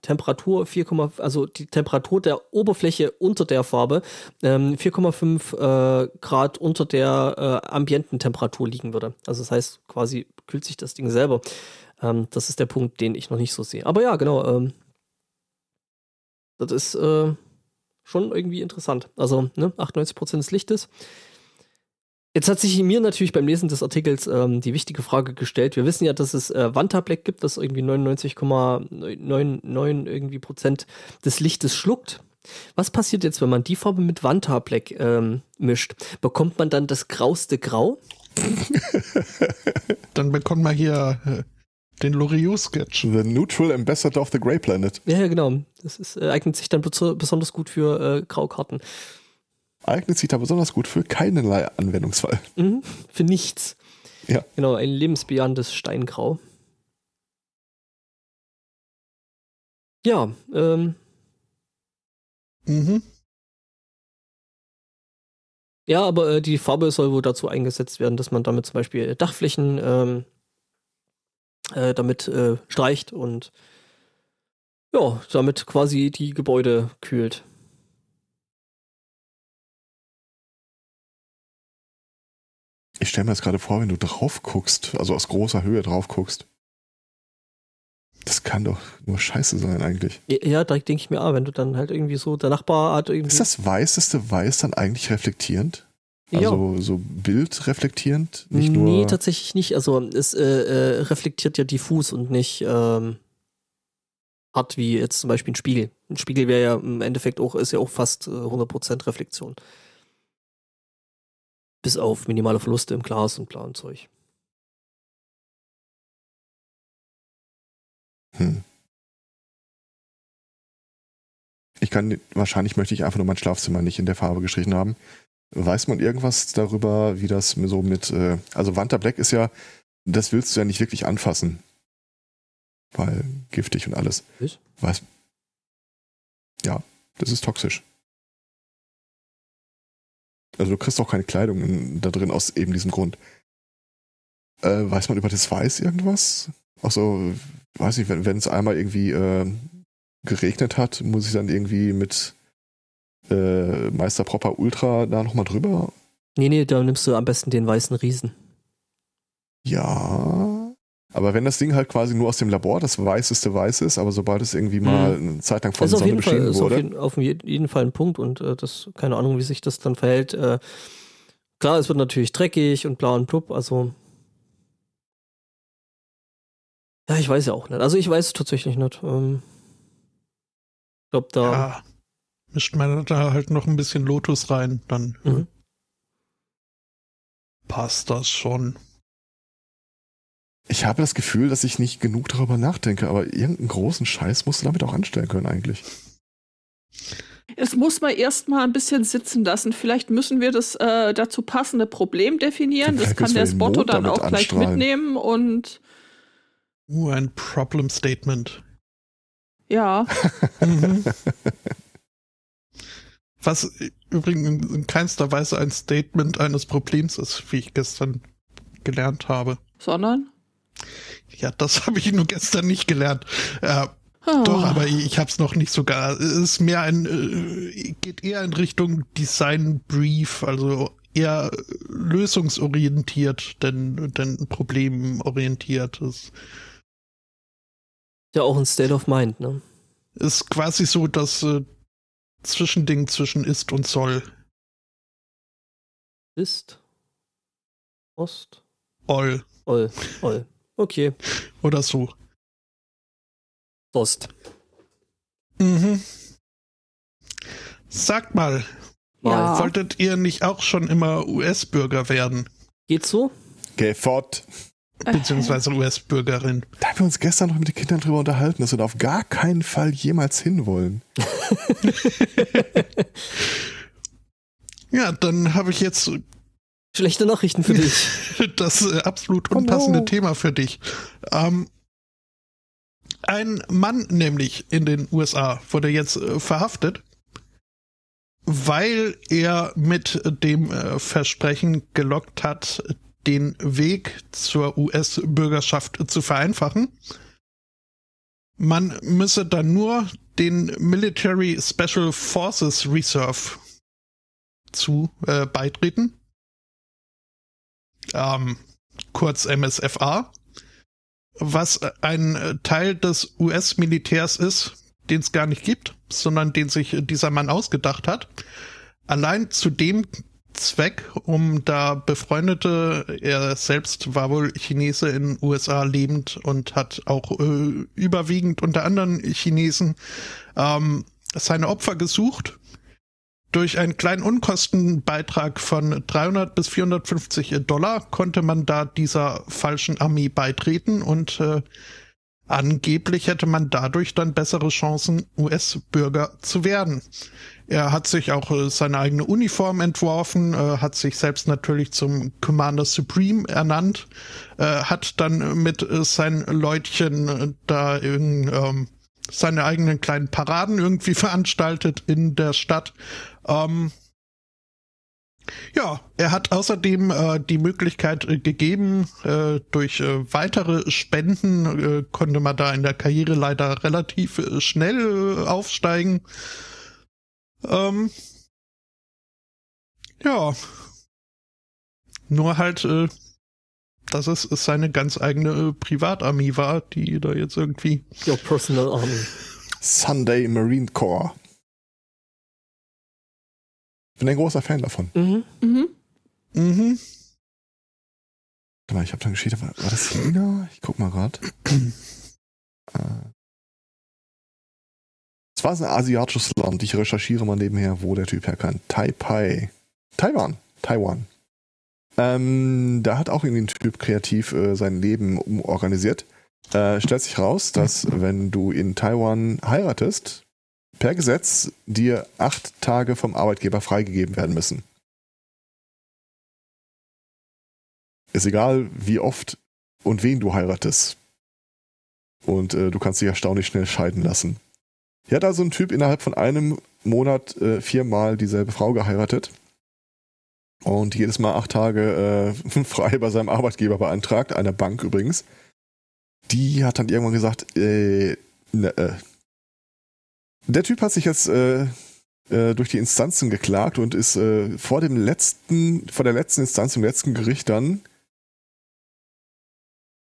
Temperatur 4, also die Temperatur der Oberfläche unter der Farbe ähm, 4,5 äh, Grad unter der äh, Ambiententemperatur liegen würde. Also das heißt, quasi kühlt sich das Ding selber. Ähm, das ist der Punkt, den ich noch nicht so sehe. Aber ja, genau. Ähm, das ist äh, schon irgendwie interessant. Also ne, 98% des Lichtes. Jetzt hat sich mir natürlich beim Lesen des Artikels ähm, die wichtige Frage gestellt. Wir wissen ja, dass es äh, Vanta Black gibt, das irgendwie 99,99 irgendwie Prozent des Lichtes schluckt. Was passiert jetzt, wenn man die Farbe mit Vanta Black ähm, mischt? Bekommt man dann das grauste Grau? dann bekommt man hier äh, den Loriot-Sketch. The Neutral Ambassador of the Grey Planet. Ja, ja genau. Das ist, äh, eignet sich dann besonders gut für äh, Graukarten eignet sich da besonders gut für keinerlei Anwendungsfall. Mhm, für nichts. Ja. Genau, ein lebensbejahendes Steingrau. Ja, ähm. Mhm. Ja, aber äh, die Farbe soll wohl dazu eingesetzt werden, dass man damit zum Beispiel Dachflächen ähm, äh, damit äh, streicht und ja, damit quasi die Gebäude kühlt. Ich stelle mir das gerade vor, wenn du drauf guckst, also aus großer Höhe drauf guckst. Das kann doch nur scheiße sein eigentlich. Ja, da denke ich mir, ah, wenn du dann halt irgendwie so, der Nachbar hat irgendwie. Ist das weißeste Weiß dann eigentlich reflektierend? Also ja. so bildreflektierend? Nicht nur nee, tatsächlich nicht. Also es äh, äh, reflektiert ja diffus und nicht ähm, hart wie jetzt zum Beispiel ein Spiegel. Ein Spiegel wäre ja im Endeffekt auch, ist ja auch fast äh, 100% Reflexion. Bis auf minimale Verluste im Glas und bla Zeug. Hm. Ich kann, wahrscheinlich möchte ich einfach nur mein Schlafzimmer nicht in der Farbe gestrichen haben. Weiß man irgendwas darüber, wie das so mit, äh, also Wanta Black ist ja, das willst du ja nicht wirklich anfassen. Weil giftig und alles. Ist? Weiß. Ja, das ist toxisch. Also du kriegst auch keine Kleidung in, da drin aus eben diesem Grund. Äh, weiß man über das Weiß irgendwas? Also, weiß ich, wenn es einmal irgendwie äh, geregnet hat, muss ich dann irgendwie mit äh, Meister Proper Ultra da nochmal drüber? Nee, nee, da nimmst du am besten den weißen Riesen. Ja, aber wenn das Ding halt quasi nur aus dem Labor das weißeste Weiß ist, aber sobald es irgendwie mal mhm. eine Zeit lang von der Sonne beschienen Fall, wurde. Ist auf jeden, auf jeden Fall ein Punkt und äh, das, keine Ahnung, wie sich das dann verhält. Äh, klar, es wird natürlich dreckig und blau und blub, also. Ja, ich weiß ja auch nicht. Also ich weiß es tatsächlich nicht. Ähm, ich glaube, da. Ja, mischt man da halt noch ein bisschen Lotus rein, dann mhm. passt das schon. Ich habe das Gefühl, dass ich nicht genug darüber nachdenke, aber irgendeinen großen Scheiß musst du damit auch anstellen können eigentlich. Es muss man erstmal ein bisschen sitzen lassen. Vielleicht müssen wir das äh, dazu passende Problem definieren. Das kann der Spotto dann auch gleich mitnehmen und. Uh, ein Problem Statement. Ja. mhm. Was übrigens in keinster Weise ein Statement eines Problems ist, wie ich gestern gelernt habe. Sondern? Ja, das habe ich nur gestern nicht gelernt. Äh, oh. Doch, aber ich habe es noch nicht sogar. Es ist mehr ein, äh, geht eher in Richtung Design Brief, also eher lösungsorientiert, denn, denn problemorientiert. ist. ja auch ein State of Mind, ne? Ist quasi so das äh, Zwischending zwischen ist und soll. Ist? Ost? Oll. Oll. Oll. Okay. Oder so. Dost. Mhm. Sagt mal, ja. wolltet ihr nicht auch schon immer US-Bürger werden? Geht so? Geh fort. Beziehungsweise US-Bürgerin. Da haben wir uns gestern noch mit den Kindern drüber unterhalten, dass wir da auf gar keinen Fall jemals hinwollen. ja, dann habe ich jetzt Schlechte Nachrichten für dich. das äh, absolut unpassende no. Thema für dich. Ähm, ein Mann nämlich in den USA wurde jetzt äh, verhaftet, weil er mit dem äh, Versprechen gelockt hat, den Weg zur US-Bürgerschaft zu vereinfachen. Man müsse dann nur den Military Special Forces Reserve zu äh, beitreten. Ähm, kurz MSFA. Was ein Teil des US-Militärs ist, den es gar nicht gibt, sondern den sich dieser Mann ausgedacht hat. Allein zu dem Zweck, um da befreundete, er selbst war wohl Chinese in USA lebend und hat auch äh, überwiegend unter anderen Chinesen ähm, seine Opfer gesucht. Durch einen kleinen Unkostenbeitrag von 300 bis 450 Dollar konnte man da dieser falschen Armee beitreten und äh, angeblich hätte man dadurch dann bessere Chancen, US-Bürger zu werden. Er hat sich auch äh, seine eigene Uniform entworfen, äh, hat sich selbst natürlich zum Commander Supreme ernannt, äh, hat dann mit seinen Leutchen da in, ähm, seine eigenen kleinen Paraden irgendwie veranstaltet in der Stadt. Ähm, ja, er hat außerdem äh, die Möglichkeit äh, gegeben, äh, durch äh, weitere Spenden äh, konnte man da in der Karriere leider relativ äh, schnell aufsteigen. Ähm, ja. Nur halt, äh, dass es seine ganz eigene äh, Privatarmee war, die da jetzt irgendwie. Your personal army. Sunday Marine Corps. Bin ein großer Fan davon. Mhm. Mhm. Mhm. Warte mal, ich habe dann geschrieben, war, war das China? Ich guck mal gerade. äh. Es war ein asiatisches Land. Ich recherchiere mal nebenher, wo der Typ herkam. Taipei. Taiwan. Taiwan. Ähm, da hat auch irgendwie ein Typ kreativ äh, sein Leben umorganisiert. Äh, stellt sich raus, dass wenn du in Taiwan heiratest, per Gesetz dir acht Tage vom Arbeitgeber freigegeben werden müssen. Ist egal, wie oft und wen du heiratest. Und äh, du kannst dich erstaunlich schnell scheiden lassen. Hier hat also ein Typ innerhalb von einem Monat äh, viermal dieselbe Frau geheiratet und jedes Mal acht Tage äh, frei bei seinem Arbeitgeber beantragt, einer Bank übrigens. Die hat dann irgendwann gesagt, äh, ne, äh. Der Typ hat sich jetzt äh, äh, durch die Instanzen geklagt und ist äh, vor dem letzten, vor der letzten Instanz, im letzten Gericht dann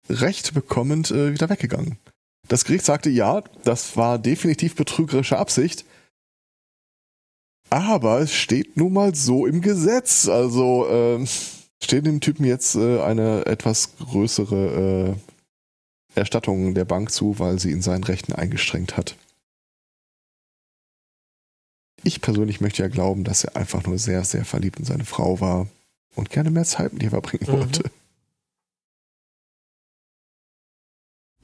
Recht bekommend äh, wieder weggegangen. Das Gericht sagte, ja, das war definitiv betrügerische Absicht. Aber es steht nun mal so im Gesetz. Also äh, steht dem Typen jetzt äh, eine etwas größere äh, Erstattung der Bank zu, weil sie in seinen Rechten eingeschränkt hat. Ich persönlich möchte ja glauben, dass er einfach nur sehr, sehr verliebt in seine Frau war und gerne mehr Zeit mit ihr verbringen Mhm. wollte.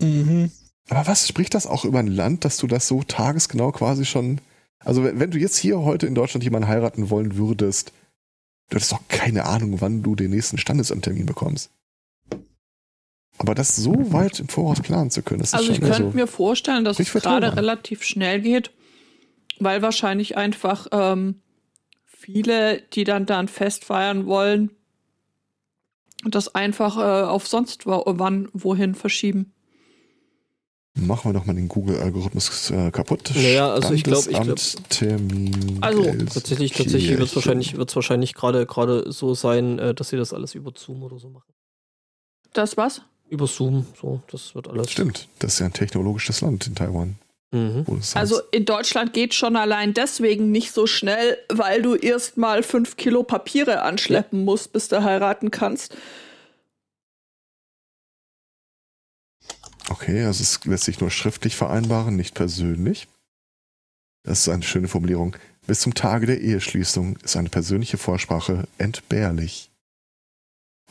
Mhm. Aber was spricht das auch über ein Land, dass du das so tagesgenau quasi schon. Also, wenn wenn du jetzt hier heute in Deutschland jemanden heiraten wollen würdest, du hättest doch keine Ahnung, wann du den nächsten Standesamttermin bekommst. Aber das so weit im Voraus planen zu können, das ist Also ich schon könnte also, mir vorstellen, dass nicht es gerade relativ schnell geht, weil wahrscheinlich einfach ähm, viele, die dann dann Fest feiern wollen, das einfach äh, auf sonst wa- wann wohin verschieben. Machen wir doch mal den Google-Algorithmus äh, kaputt. Naja, also ich glaub- ich glaub- Standesamt-Termin Also, Tatsächlich, tatsächlich wird es wahrscheinlich, wird's wahrscheinlich gerade gerade so sein, äh, dass sie das alles über Zoom oder so machen. Das was? Über Zoom, so, das wird alles. Stimmt, das ist ja ein technologisches Land in Taiwan. Mhm. Also in Deutschland geht schon allein deswegen nicht so schnell, weil du erst mal fünf Kilo Papiere anschleppen musst, bis du heiraten kannst. Okay, also es lässt sich nur schriftlich vereinbaren, nicht persönlich. Das ist eine schöne Formulierung. Bis zum Tage der Eheschließung ist eine persönliche Vorsprache entbehrlich.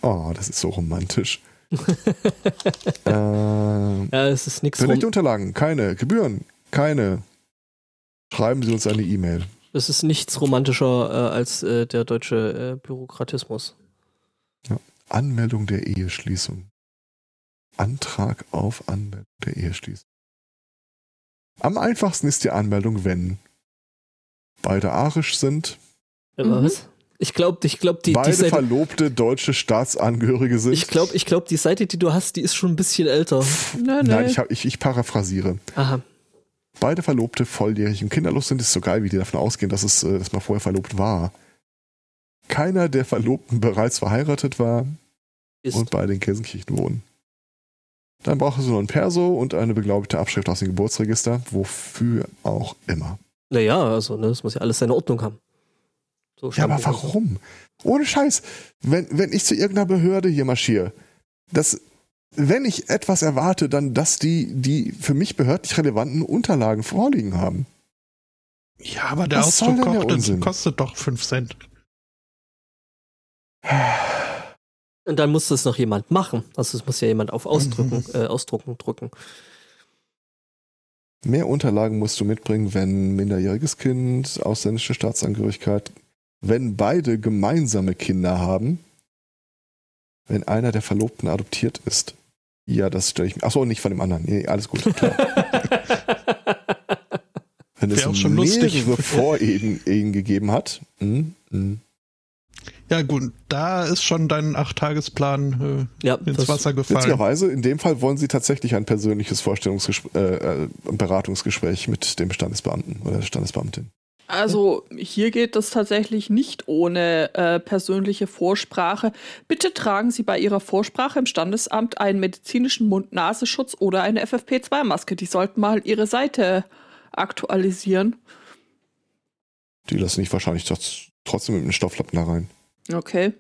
Oh, das ist so romantisch. ähm, Ja, es ist nichts rom Unterlagen, keine. Gebühren, keine. Schreiben Sie uns eine E-Mail. es ist nichts romantischer äh, als äh, der deutsche äh, Bürokratismus. Anmeldung der Eheschließung. Antrag auf Anmeldung der Eheschließung. Am einfachsten ist die Anmeldung, wenn beide arisch sind, Äh, Mhm. Was? Ich glaube, ich glaube, die, die beide Seite, verlobte deutsche Staatsangehörige sind. ich glaube, ich glaube, die Seite, die du hast, die ist schon ein bisschen älter. Nee, nee. Nein, ich, hab, ich, ich paraphrasiere. Aha. Beide Verlobte volljährig und kinderlos sind, ist so geil, wie die davon ausgehen, dass, es, äh, dass man vorher verlobt war. Keiner der Verlobten bereits verheiratet war Ist. und beide in Gelsenkirchen wohnen. Dann brauchen sie nur ein Perso und eine beglaubigte Abschrift aus dem Geburtsregister, wofür auch immer. Naja, also, ne, das muss ja alles seine Ordnung haben. So Ja, aber warum? Ohne Scheiß. Wenn, wenn ich zu irgendeiner Behörde hier marschiere, das, wenn ich etwas erwarte, dann, dass die die für mich behördlich relevanten Unterlagen vorliegen haben. Ja, aber der Was Auszug der kostet, doch 5 Cent. Und dann muss das noch jemand machen. Also es muss ja jemand auf Ausdrucken, äh, Ausdrucken drücken. Mehr Unterlagen musst du mitbringen, wenn minderjähriges Kind, ausländische Staatsangehörigkeit, wenn beide gemeinsame Kinder haben, wenn einer der Verlobten adoptiert ist. Ja, das stelle ich mir. Achso, nicht von dem anderen. Nee, alles gut. Klar. Wenn es auch schon lustig. mehrere Vorehen Ehen gegeben hat. hm, hm. Ja, gut, da ist schon dein Acht-Tagesplan ja, äh, ins das, Wasser gefallen. Witzigerweise, in dem Fall wollen sie tatsächlich ein persönliches Vorstellungsgespräch, äh, Beratungsgespräch mit dem Standesbeamten oder der Standesbeamtin. Also hier geht das tatsächlich nicht ohne äh, persönliche Vorsprache. Bitte tragen Sie bei Ihrer Vorsprache im Standesamt einen medizinischen Mund-Nasenschutz oder eine FFP2-Maske. Die sollten mal Ihre Seite aktualisieren. Die lassen nicht wahrscheinlich trotz- trotzdem mit einem Stofflappen da rein. Okay.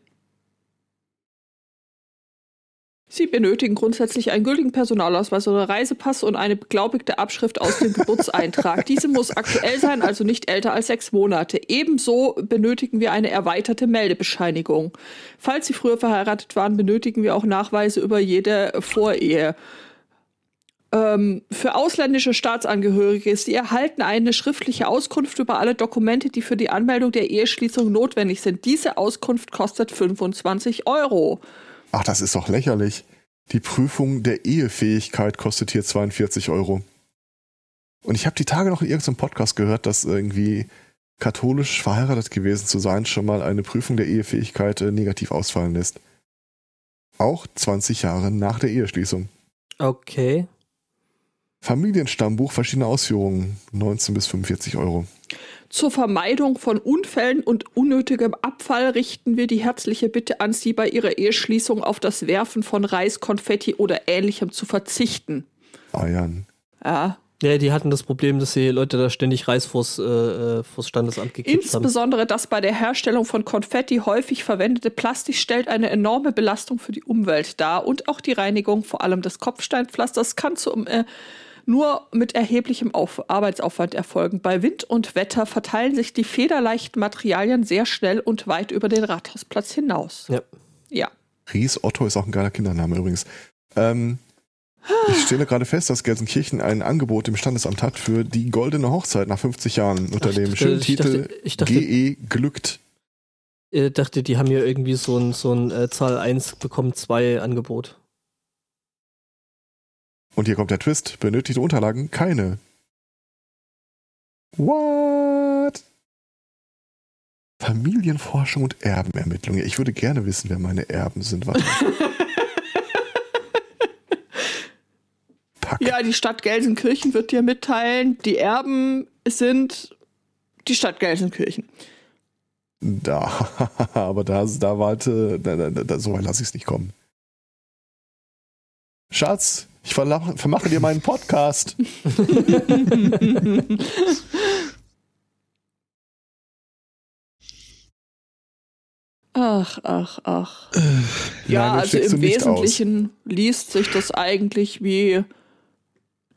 Sie benötigen grundsätzlich einen gültigen Personalausweis oder Reisepass und eine beglaubigte Abschrift aus dem Geburtseintrag. Diese muss aktuell sein, also nicht älter als sechs Monate. Ebenso benötigen wir eine erweiterte Meldebescheinigung. Falls Sie früher verheiratet waren, benötigen wir auch Nachweise über jede Vorehe. Ähm, für ausländische Staatsangehörige, sie erhalten eine schriftliche Auskunft über alle Dokumente, die für die Anmeldung der Eheschließung notwendig sind. Diese Auskunft kostet 25 Euro. Ach, das ist doch lächerlich. Die Prüfung der Ehefähigkeit kostet hier 42 Euro. Und ich habe die Tage noch in irgendeinem Podcast gehört, dass irgendwie katholisch verheiratet gewesen zu sein schon mal eine Prüfung der Ehefähigkeit äh, negativ ausfallen lässt. Auch 20 Jahre nach der Eheschließung. okay. Familienstammbuch, verschiedene Ausführungen, 19 bis 45 Euro. Zur Vermeidung von Unfällen und unnötigem Abfall richten wir die herzliche Bitte an Sie, bei Ihrer Eheschließung auf das Werfen von Reis, Konfetti oder Ähnlichem zu verzichten. Eiern. Ja. Ja, die hatten das Problem, dass die Leute da ständig Reis vors, äh, äh, vors Standesamt gekippt haben. Insbesondere das bei der Herstellung von Konfetti häufig verwendete Plastik stellt eine enorme Belastung für die Umwelt dar und auch die Reinigung vor allem des Kopfsteinpflasters kann zu, äh, nur mit erheblichem Auf Arbeitsaufwand erfolgen. Bei Wind und Wetter verteilen sich die federleichten Materialien sehr schnell und weit über den Rathausplatz hinaus. Ja. Ja. Ries Otto ist auch ein geiler Kindername übrigens. Ähm, ich stelle gerade fest, dass Gelsenkirchen ein Angebot im Standesamt hat für die goldene Hochzeit nach 50 Jahren unter Ach, dem schönen ich Titel dachte- ich dachte- GE glückt. Ich dachte, die haben hier irgendwie so ein, so ein äh, Zahl 1 bekommt 2 Angebot. Und hier kommt der Twist. Benötigte Unterlagen? Keine. What? Familienforschung und Erbenermittlung. Ich würde gerne wissen, wer meine Erben sind. Ja, die Stadt Gelsenkirchen wird dir mitteilen, die Erben sind die Stadt Gelsenkirchen. Da, aber da, da warte, da, da, da, so weit lasse ich es nicht kommen. Schatz, ich vermache dir meinen Podcast. Ach, ach, ach. Ja, also im nicht aus. Wesentlichen liest sich das eigentlich wie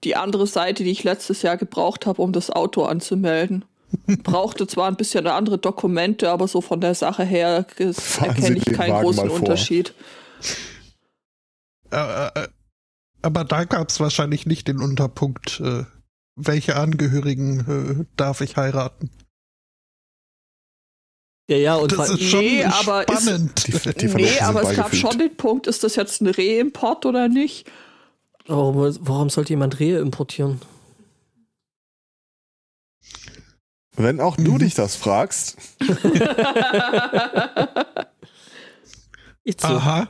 die andere Seite, die ich letztes Jahr gebraucht habe, um das Auto anzumelden. Brauchte zwar ein bisschen andere Dokumente, aber so von der Sache her erkenne ich keinen Wagen großen. Unterschied. Äh, äh, aber da gab es wahrscheinlich nicht den Unterpunkt, äh, welche Angehörigen äh, darf ich heiraten. Ja, ja, und Das ist schon Nee, aber ist- spannend. Die, die Nee, aber es gab schon den Punkt, ist das jetzt ein Reimport oder nicht? warum, warum sollte jemand Rehe importieren? Wenn auch du dich das fragst. Aha.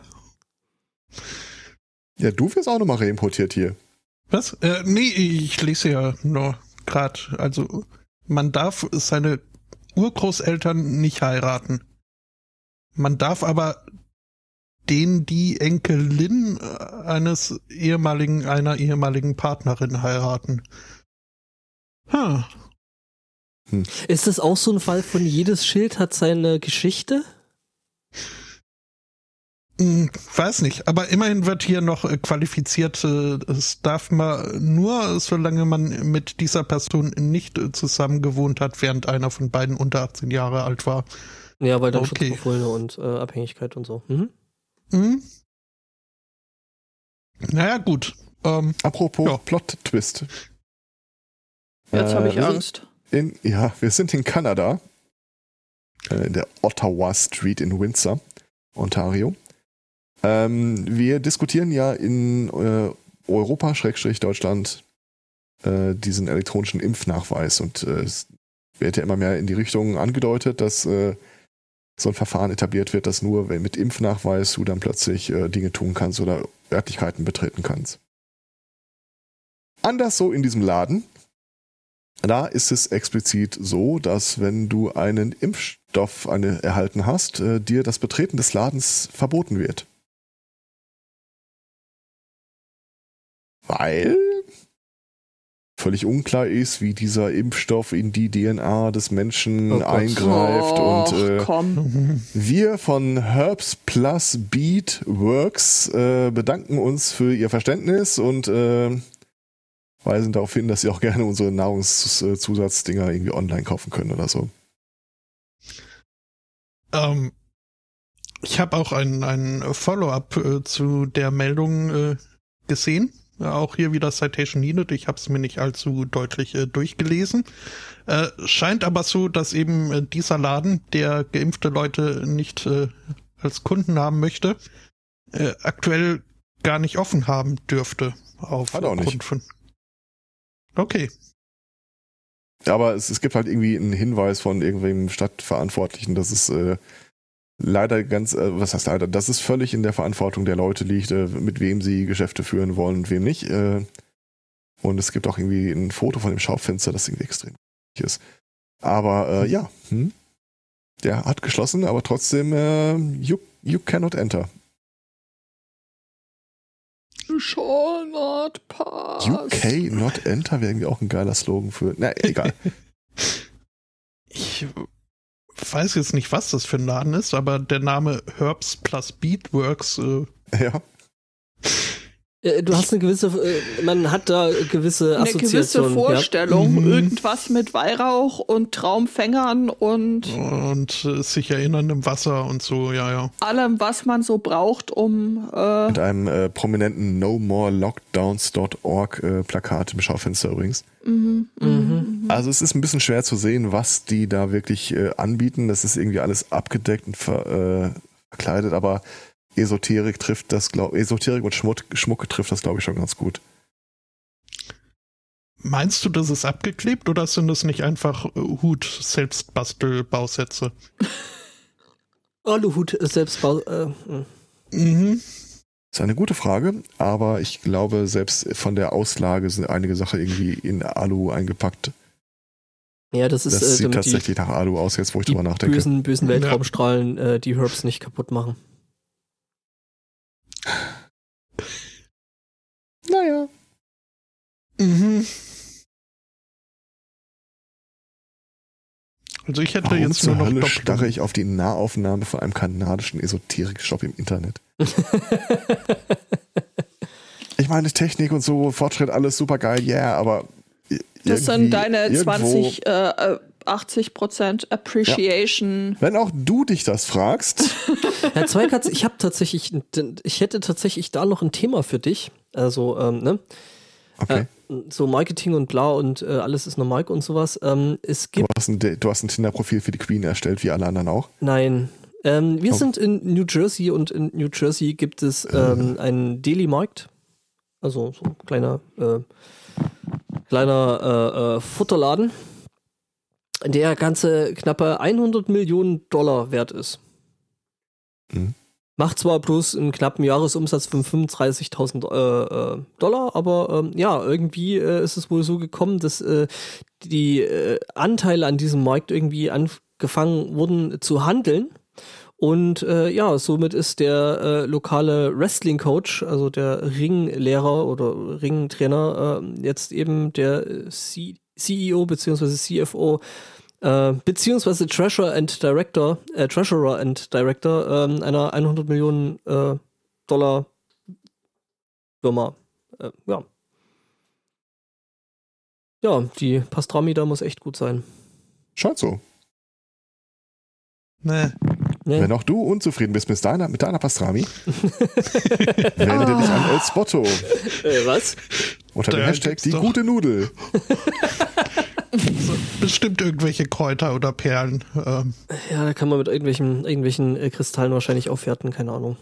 Ja, du wirst auch nochmal reimportiert hier. Was? Äh, nee, ich lese ja nur gerade. Also, man darf seine Urgroßeltern nicht heiraten. Man darf aber den die Enkelin eines ehemaligen, einer ehemaligen Partnerin heiraten. Hm. Ist das auch so ein Fall von jedes Schild hat seine Geschichte? Hm, Weiß nicht, aber immerhin wird hier noch äh, qualifiziert, äh, es darf man nur, solange man mit dieser Person nicht äh, zusammen gewohnt hat, während einer von beiden unter 18 Jahre alt war. Ja, weil dann Okay. Schutzbefohlene und äh, Abhängigkeit und so. Mhm. Hm? Naja, gut. Ähm, Apropos Ja. Plot-Twist. Jetzt Äh, habe ich Angst. In, ja, wir sind in Kanada, äh, in der Ottawa Street in Windsor, Ontario. Ähm, wir diskutieren ja in äh, Europa, Schrägstrich Deutschland, äh, diesen elektronischen Impfnachweis und äh, es wird ja immer mehr in die Richtung angedeutet, dass äh, so ein Verfahren etabliert wird, dass nur mit Impfnachweis du dann plötzlich äh, Dinge tun kannst oder Örtlichkeiten betreten kannst. Anders so in diesem Laden. Da ist es explizit so, dass wenn du einen Impfstoff eine, erhalten hast, äh, dir das Betreten des Ladens verboten wird. Weil völlig unklar ist, wie dieser Impfstoff in die DNA des Menschen Oh eingreift Och, und äh, komm. wir von Herbs Plus Beat Works äh, bedanken uns für Ihr Verständnis und äh, weisen darauf hin, dass Sie auch gerne unsere Nahrungszusatzddinger irgendwie online kaufen können oder so. ähm, ich habe auch ein, ein Follow-up äh, zu der Meldung äh, gesehen. Ja, Auch hier wieder Citation Needed. Ich habe es mir nicht allzu deutlich äh, durchgelesen. Äh, scheint aber so, dass eben äh, dieser Laden, der geimpfte Leute nicht äh, als Kunden haben möchte, äh, aktuell gar nicht offen haben dürfte. Auf Hat auch nicht. Von. Okay. Aber es, es gibt halt irgendwie einen Hinweis von irgendwelchen Stadtverantwortlichen, dass es äh, leider ganz, äh, was heißt leider, dass es völlig in der Verantwortung der Leute liegt, äh, mit wem sie Geschäfte führen wollen und wem nicht. Äh, und es gibt auch irgendwie ein Foto von dem Schaufenster, das irgendwie extrem ist. Aber äh, ja, hm? der hat geschlossen, aber trotzdem, äh, you, you cannot enter. Shall not pass. UK not enter wäre irgendwie auch ein geiler Slogan für. Na, egal. Ich weiß jetzt nicht, was das für ein Laden ist, aber der Name Herbs plus Beatworks, äh, ja. Äh, Du hast eine gewisse, äh, man hat da gewisse Eine gewisse Assoziationen. Vorstellung, Mhm. irgendwas mit Weihrauch und Traumfängern und und äh, sich erinnern im Wasser und so, ja, ja. allem, was man so braucht, um äh, Mit einem äh, prominenten No More Lockdowns.org äh, Plakat im Schaufenster übrigens. mhm, Mhm. mhm. Also es ist ein bisschen schwer zu sehen, was die da wirklich äh, anbieten. Das ist irgendwie alles abgedeckt und ver, äh, verkleidet, aber Esoterik trifft das, glaub, Esoterik und Schmuck, Schmucke trifft das, glaube ich, schon ganz gut. Meinst du, das ist abgeklebt oder sind das nicht einfach äh, Hut-Selbstbastel-Bausätze? Aluhut ist Selbstbau. Äh, mh. Mhm. ist eine gute Frage, aber ich glaube, selbst von der Auslage sind einige Sachen irgendwie in Alu eingepackt. ja, das ist Das äh, sieht damit die, tatsächlich nach Alu aus, jetzt wo ich drüber nachdenke. bösen, bösen Ja. Weltraumstrahlen äh, die Herbs nicht kaputt machen. Naja. Mhm. Also ich hätte Warum jetzt nur noch Hölle starre ich auf die Nahaufnahme von einem kanadischen Esoterik-Shop im Internet? Ich meine, Technik und so, Fortschritt, alles super geil, yeah, aber. das sind deine irgendwo- 20, äh, äh, 80 Prozent Appreciation. Wenn auch du dich das fragst, Herr Zweikatz, ich habe tatsächlich, ich hätte tatsächlich da noch ein Thema für dich. Also, ähm, ne? okay, Äh, so Marketing und bla und äh, alles ist normal und sowas. Ähm, es du gibt, hast ein, du hast ein Tinder-Profil für die Queen erstellt, wie alle anderen auch. nein, ähm, wir Oh. sind in New Jersey und in New Jersey gibt es ähm, einen Deli-Markt. Also so ein kleiner, äh, kleiner äh, äh, Futterladen. Der ganze knappe 100 Millionen Dollar wert ist. Mhm. Macht zwar bloß einen knappen Jahresumsatz von 35.000 äh, äh, Dollar, aber ähm, ja, irgendwie äh, ist es wohl so gekommen, dass äh, die äh, Anteile an diesem Markt irgendwie angefangen wurden zu handeln. Und äh, ja, somit ist der lokale Wrestling-Coach, also der Ringlehrer oder Ringtrainer, jetzt eben der C CEO bzw. CFO äh, beziehungsweise Treasurer and Director, äh, Treasurer and Director äh, einer 100 Millionen äh, Dollar Firma. Äh, ja. Ja, die Pastrami da muss echt gut sein. Scheint so. Nee. Nee. Wenn auch du unzufrieden bist mit deiner, mit deiner Pastrami, wende dich an El Spotto Äh, was? unter dem Hashtag die doch- gute Nudel. So, bestimmt irgendwelche Kräuter oder Perlen. Ähm, Ja, da kann man mit irgendwelchen, irgendwelchen äh, Kristallen wahrscheinlich aufwerten, keine Ahnung.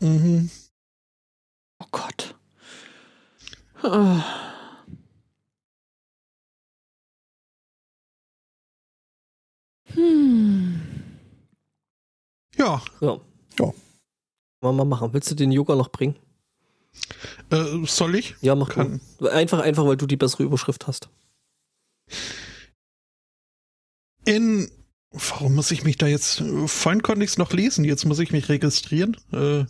mhm. Oh Gott. Ah. Hm. Ja, Ja. Ja. Mal, mal machen. Willst du den Yoga noch bringen? äh, soll ich? Ja, mach Kann. du. Einfach, einfach, weil du die bessere Überschrift hast. In. Warum muss ich mich da jetzt. Vorhin konnte ich es noch lesen, jetzt muss ich mich registrieren. Äh,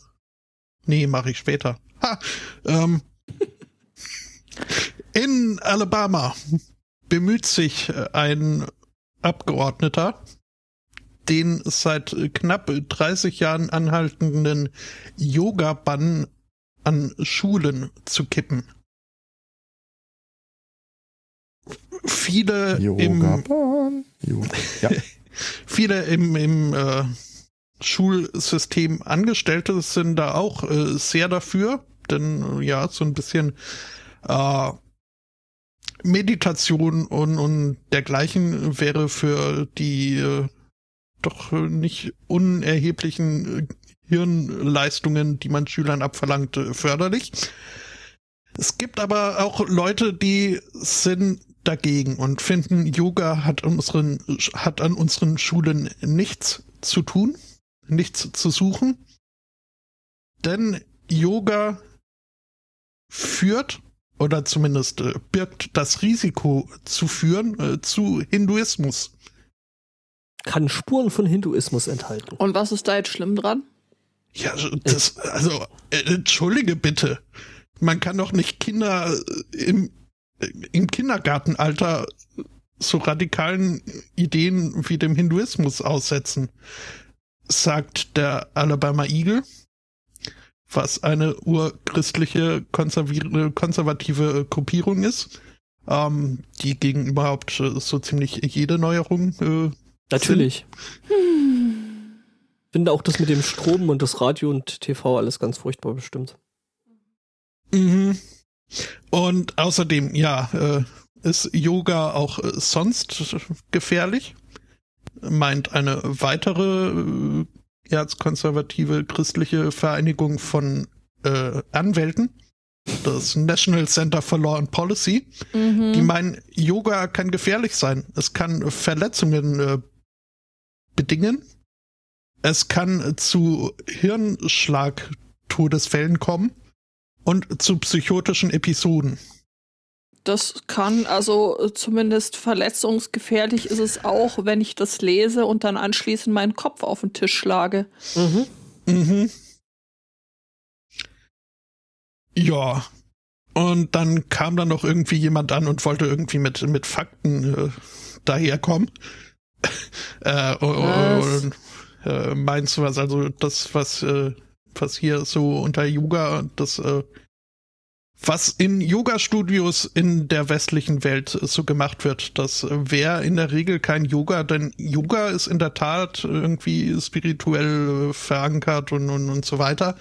nee, mache ich später. Ha! Ähm, in Alabama bemüht sich äh, ein Abgeordneter, den seit knapp 30 Jahren anhaltenden Yoga-Bann an Schulen zu kippen. Viele Yoga. im Bahn. Yoga. Ja. viele im, im äh, Schulsystem Angestellte sind da auch äh, sehr dafür, denn äh, ja, so ein bisschen äh, Meditation und, und dergleichen wäre für die äh, doch nicht unerheblichen äh, Hirnleistungen, die man Schülern abverlangt, äh, förderlich. Es gibt aber auch Leute, die sind dagegen und finden, Yoga hat, unseren, hat an unseren Schulen nichts zu tun, nichts zu suchen. Denn Yoga führt oder zumindest äh, birgt das Risiko zu führen äh, zu Hinduismus. Kann Spuren von Hinduismus enthalten. Und was ist da jetzt schlimm dran? Ja, das, also, äh, entschuldige bitte. Man kann doch nicht Kinder äh, im, im Kindergartenalter so radikalen Ideen wie dem Hinduismus aussetzen, sagt der Alabama Eagle, was eine urchristliche konservative Gruppierung ist, ähm, die gegen überhaupt äh, so ziemlich jede Neuerung äh, Natürlich. Hm. Finde auch das mit dem Strom und das Radio und TV alles ganz furchtbar bestimmt. Mhm. Und außerdem, ja, äh, ist Yoga auch äh, sonst gefährlich? Meint eine weitere äh, erzkonservative christliche Vereinigung von äh, Anwälten, das National Center for Law and Policy, Mhm. die meinen, Yoga kann gefährlich sein. Es kann Verletzungen äh, bedingen. Es kann zu Hirnschlag-Todesfällen kommen und zu psychotischen Episoden. Das kann also zumindest verletzungsgefährlich ist es auch, wenn ich das lese und dann anschließend meinen Kopf auf den Tisch schlage. Mhm. Mhm. Ja. Und dann kam dann noch irgendwie jemand an und wollte irgendwie mit, mit Fakten äh, daherkommen. äh, Was? und äh, meinst du was? Also das, was, äh, was hier so unter Yoga, das, äh, was in Yoga-Studios in der westlichen Welt so gemacht wird, das wäre in der Regel kein Yoga, denn Yoga ist in der Tat irgendwie spirituell äh, verankert und, und, und so weiter.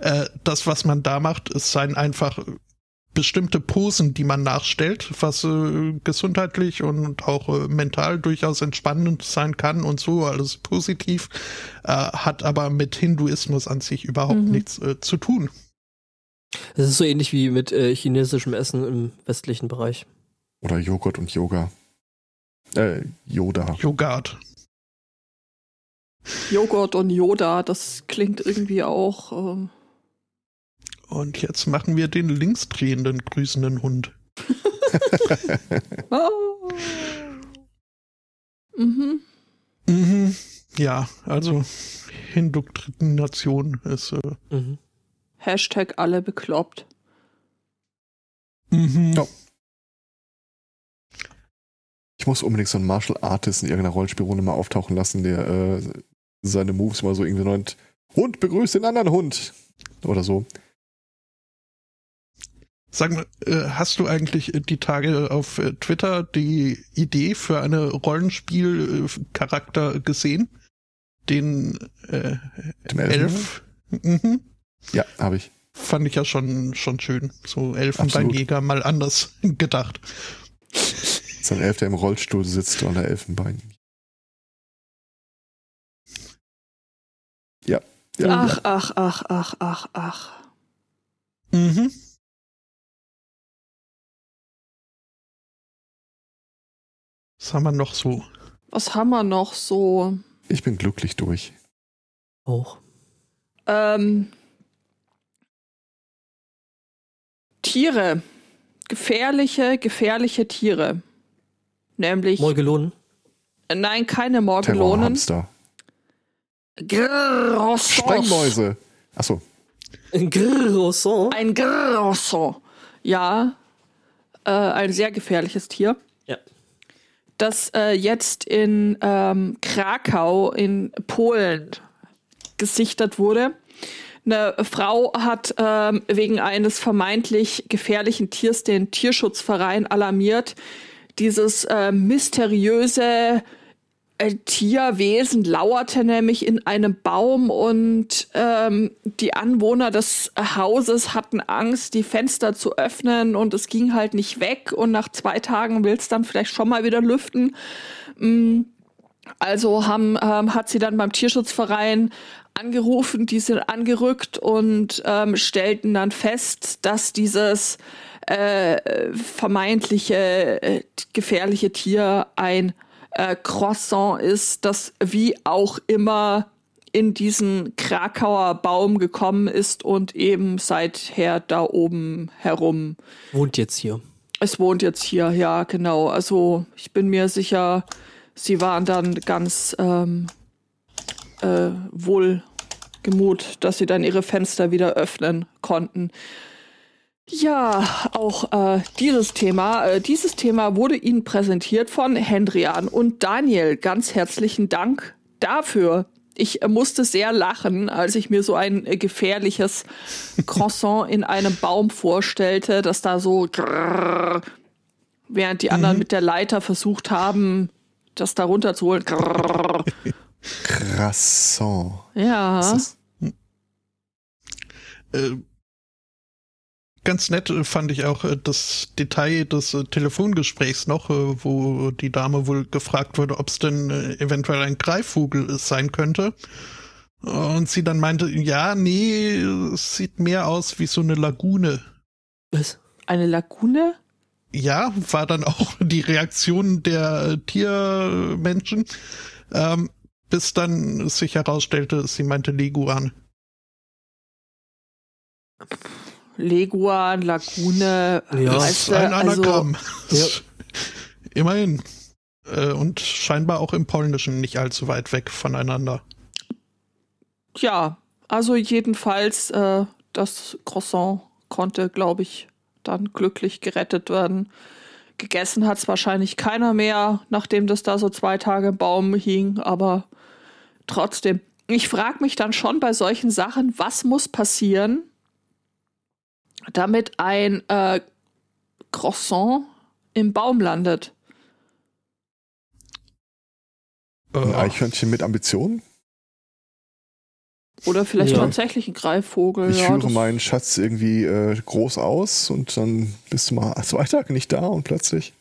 Äh, das, was man da macht, ist sein einfach bestimmte Posen, die man nachstellt, was äh, gesundheitlich und auch äh, mental durchaus entspannend sein kann und so, alles positiv, äh, hat aber mit Hinduismus an sich überhaupt Mhm. nichts äh, zu tun. Das ist so ähnlich wie mit äh, chinesischem Essen im westlichen Bereich. Oder Joghurt und Yoga. Äh, Yoda. Joghurt. Joghurt und Yoda, das klingt irgendwie auch. Ähm, Und jetzt machen wir den linksdrehenden grüßenden Hund. oh. Mhm. Mhm. Ja, also Indoktrination ist. Äh, Mhm. Hashtag alle bekloppt. mhm. Ja. Ich muss unbedingt so einen Martial Artist in irgendeiner Rollenspielrunde mal auftauchen lassen, der äh, seine Moves immer so irgendwie nennt. Hund begrüßt den anderen Hund. Oder so. Sag mal, äh, hast du eigentlich die Tage auf äh, Twitter die Idee für eine Rollenspiel-Charakter gesehen? Den äh? Elf? Mhm. Ja, habe ich. Fand ich ja schon, schon schön. So. Elfenbeinjäger mal anders gedacht. Sein Elf, der im Rollstuhl sitzt und der Elfenbein. Ja. ja. Ach, ach, ach, ach, ach, ach. Mhm. Was haben wir noch so? Was haben wir noch so? Ich bin glücklich durch. Auch. Ähm, Tiere. Gefährliche, gefährliche Tiere. Nämlich, Morgelonen. äh, nein, keine Morgelonen. Terrorhamster. Grrrossos. Sprengmäuse. Achso. Grrrosson. Ein Grrrosson. Ja, äh, ein sehr gefährliches Tier. Ja. das äh, jetzt in ähm, Krakau in Polen gesichtet wurde. Eine Frau hat ähm, wegen eines vermeintlich gefährlichen Tiers den Tierschutzverein alarmiert. Dieses äh, mysteriöse äh, Tierwesen lauerte nämlich in einem Baum und ähm, die Anwohner des Hauses hatten Angst, die Fenster zu öffnen und es ging halt nicht weg und nach zwei Tagen will es dann vielleicht schon mal wieder lüften. Mm, Also haben, ähm, hat sie dann beim Tierschutzverein angerufen, die sind angerückt und ähm, stellten dann fest, dass dieses äh, vermeintliche äh, gefährliche Tier ein äh, Croissant ist, das wie auch immer in diesen Krakauer Baum gekommen ist und eben seither da oben herum. Wohnt jetzt hier. Es wohnt jetzt hier, ja, genau. Also ich bin mir sicher, sie waren dann ganz ähm, äh, wohlgemut, dass sie dann ihre Fenster wieder öffnen konnten. Ja, auch äh, dieses Thema, äh, dieses Thema wurde Ihnen präsentiert von Hendrian und Daniel. Ganz herzlichen Dank dafür. Ich äh, musste sehr lachen, als ich mir so ein äh, gefährliches Croissant in einem Baum vorstellte, das da so grrrr, während die anderen mit der Leiter versucht haben, das da runterzuholen. Grrrr. Croissant. Ja. Das ist, Äh, ganz nett äh, fand ich auch äh, das Detail des äh, Telefongesprächs noch, wo die Dame wohl gefragt wurde, ob es denn eventuell ein Greifvogel sein könnte. Und sie dann meinte, ja, nee, es sieht mehr aus wie so eine Lagune. Was? Eine Lagune? Ja, war dann auch die Reaktion der Tiermenschen, ähm, bis dann sich herausstellte, sie meinte Leguan. Leguan, Lagune, Ja. Weißt ein du, also, Anagramm. Ja. Immerhin. Äh, Und scheinbar auch im Polnischen nicht allzu weit weg voneinander. ja, also jedenfalls, äh, das Croissant konnte, glaube ich, dann glücklich gerettet werden. Gegessen hat es wahrscheinlich keiner mehr, nachdem das da so zwei Tage im Baum hing, aber trotzdem. Ich frage mich dann schon bei solchen Sachen, was muss passieren, damit ein äh, Croissant im Baum landet. ein Äh, Eichhörnchen mit Ambitionen? Oder vielleicht Ja. tatsächlich ein Greifvogel. Ich ja, führe meinen Schatz irgendwie äh, groß aus und dann bist du mal zwei Tage nicht da und plötzlich.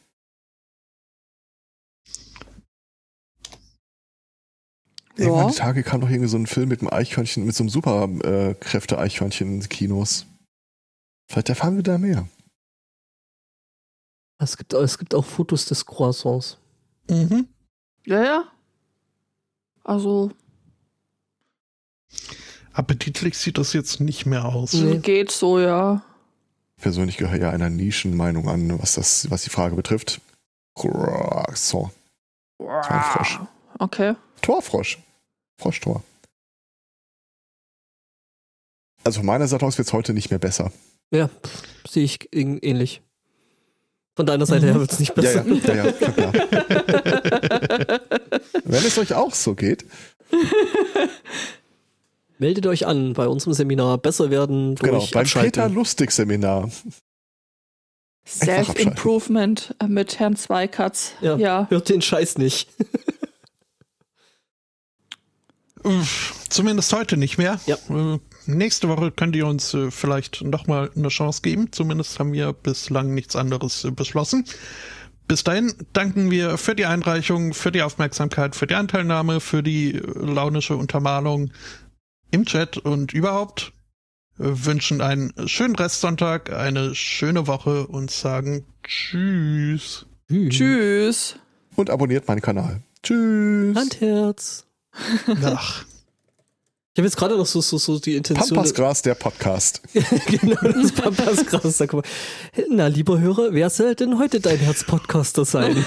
Irgendwann Ja. die Tage kam doch irgendwie so ein Film mit einem Eichhörnchen, mit so einem Superkräfte-Eichhörnchen in Kinos. Vielleicht erfahren wir da mehr. Es gibt, es gibt auch Fotos des Croissants. Mhm. Ja, ja. Also, Appetitlich sieht das jetzt nicht mehr aus. Nee. geht so, ja. Persönlich gehöre ja einer Nischenmeinung an, was das, was die Frage betrifft. So. ein Frosch. Okay. Torfrosch. Froschtor. Also von meiner Seite aus wird es heute nicht mehr besser. Ja, pff, sehe ich ähn- ähnlich. Von deiner Seite her wird es nicht besser. Ja, ja, ja, ja. Wenn es euch auch so geht, Meldet euch an bei unserem Seminar Besser werden durch genau, beim Peter. Lustig Seminar. Self-Improvement äh, mit Herrn Zweikatz. Ja. ja. Hört den Scheiß nicht. Zumindest heute nicht mehr. Ja. Nächste Woche könnt ihr uns äh, vielleicht nochmal eine Chance geben. Zumindest haben wir bislang nichts anderes äh, beschlossen. Bis dahin danken wir für die Einreichung, für die Aufmerksamkeit, für die Anteilnahme, für die äh, launische Untermalung im Chat und überhaupt. äh, Wünschen einen schönen Restsonntag, eine schöne Woche und sagen Tschüss. Tschüss. Und abonniert meinen Kanal. Tschüss. Handherz. Ach. Ich habe jetzt gerade noch so, so, so die Intention. Pampasgras, der Podcast. genau, das Pampasgras. Da. Na, lieber Hörer, wer soll denn heute dein Herzpodcaster sein?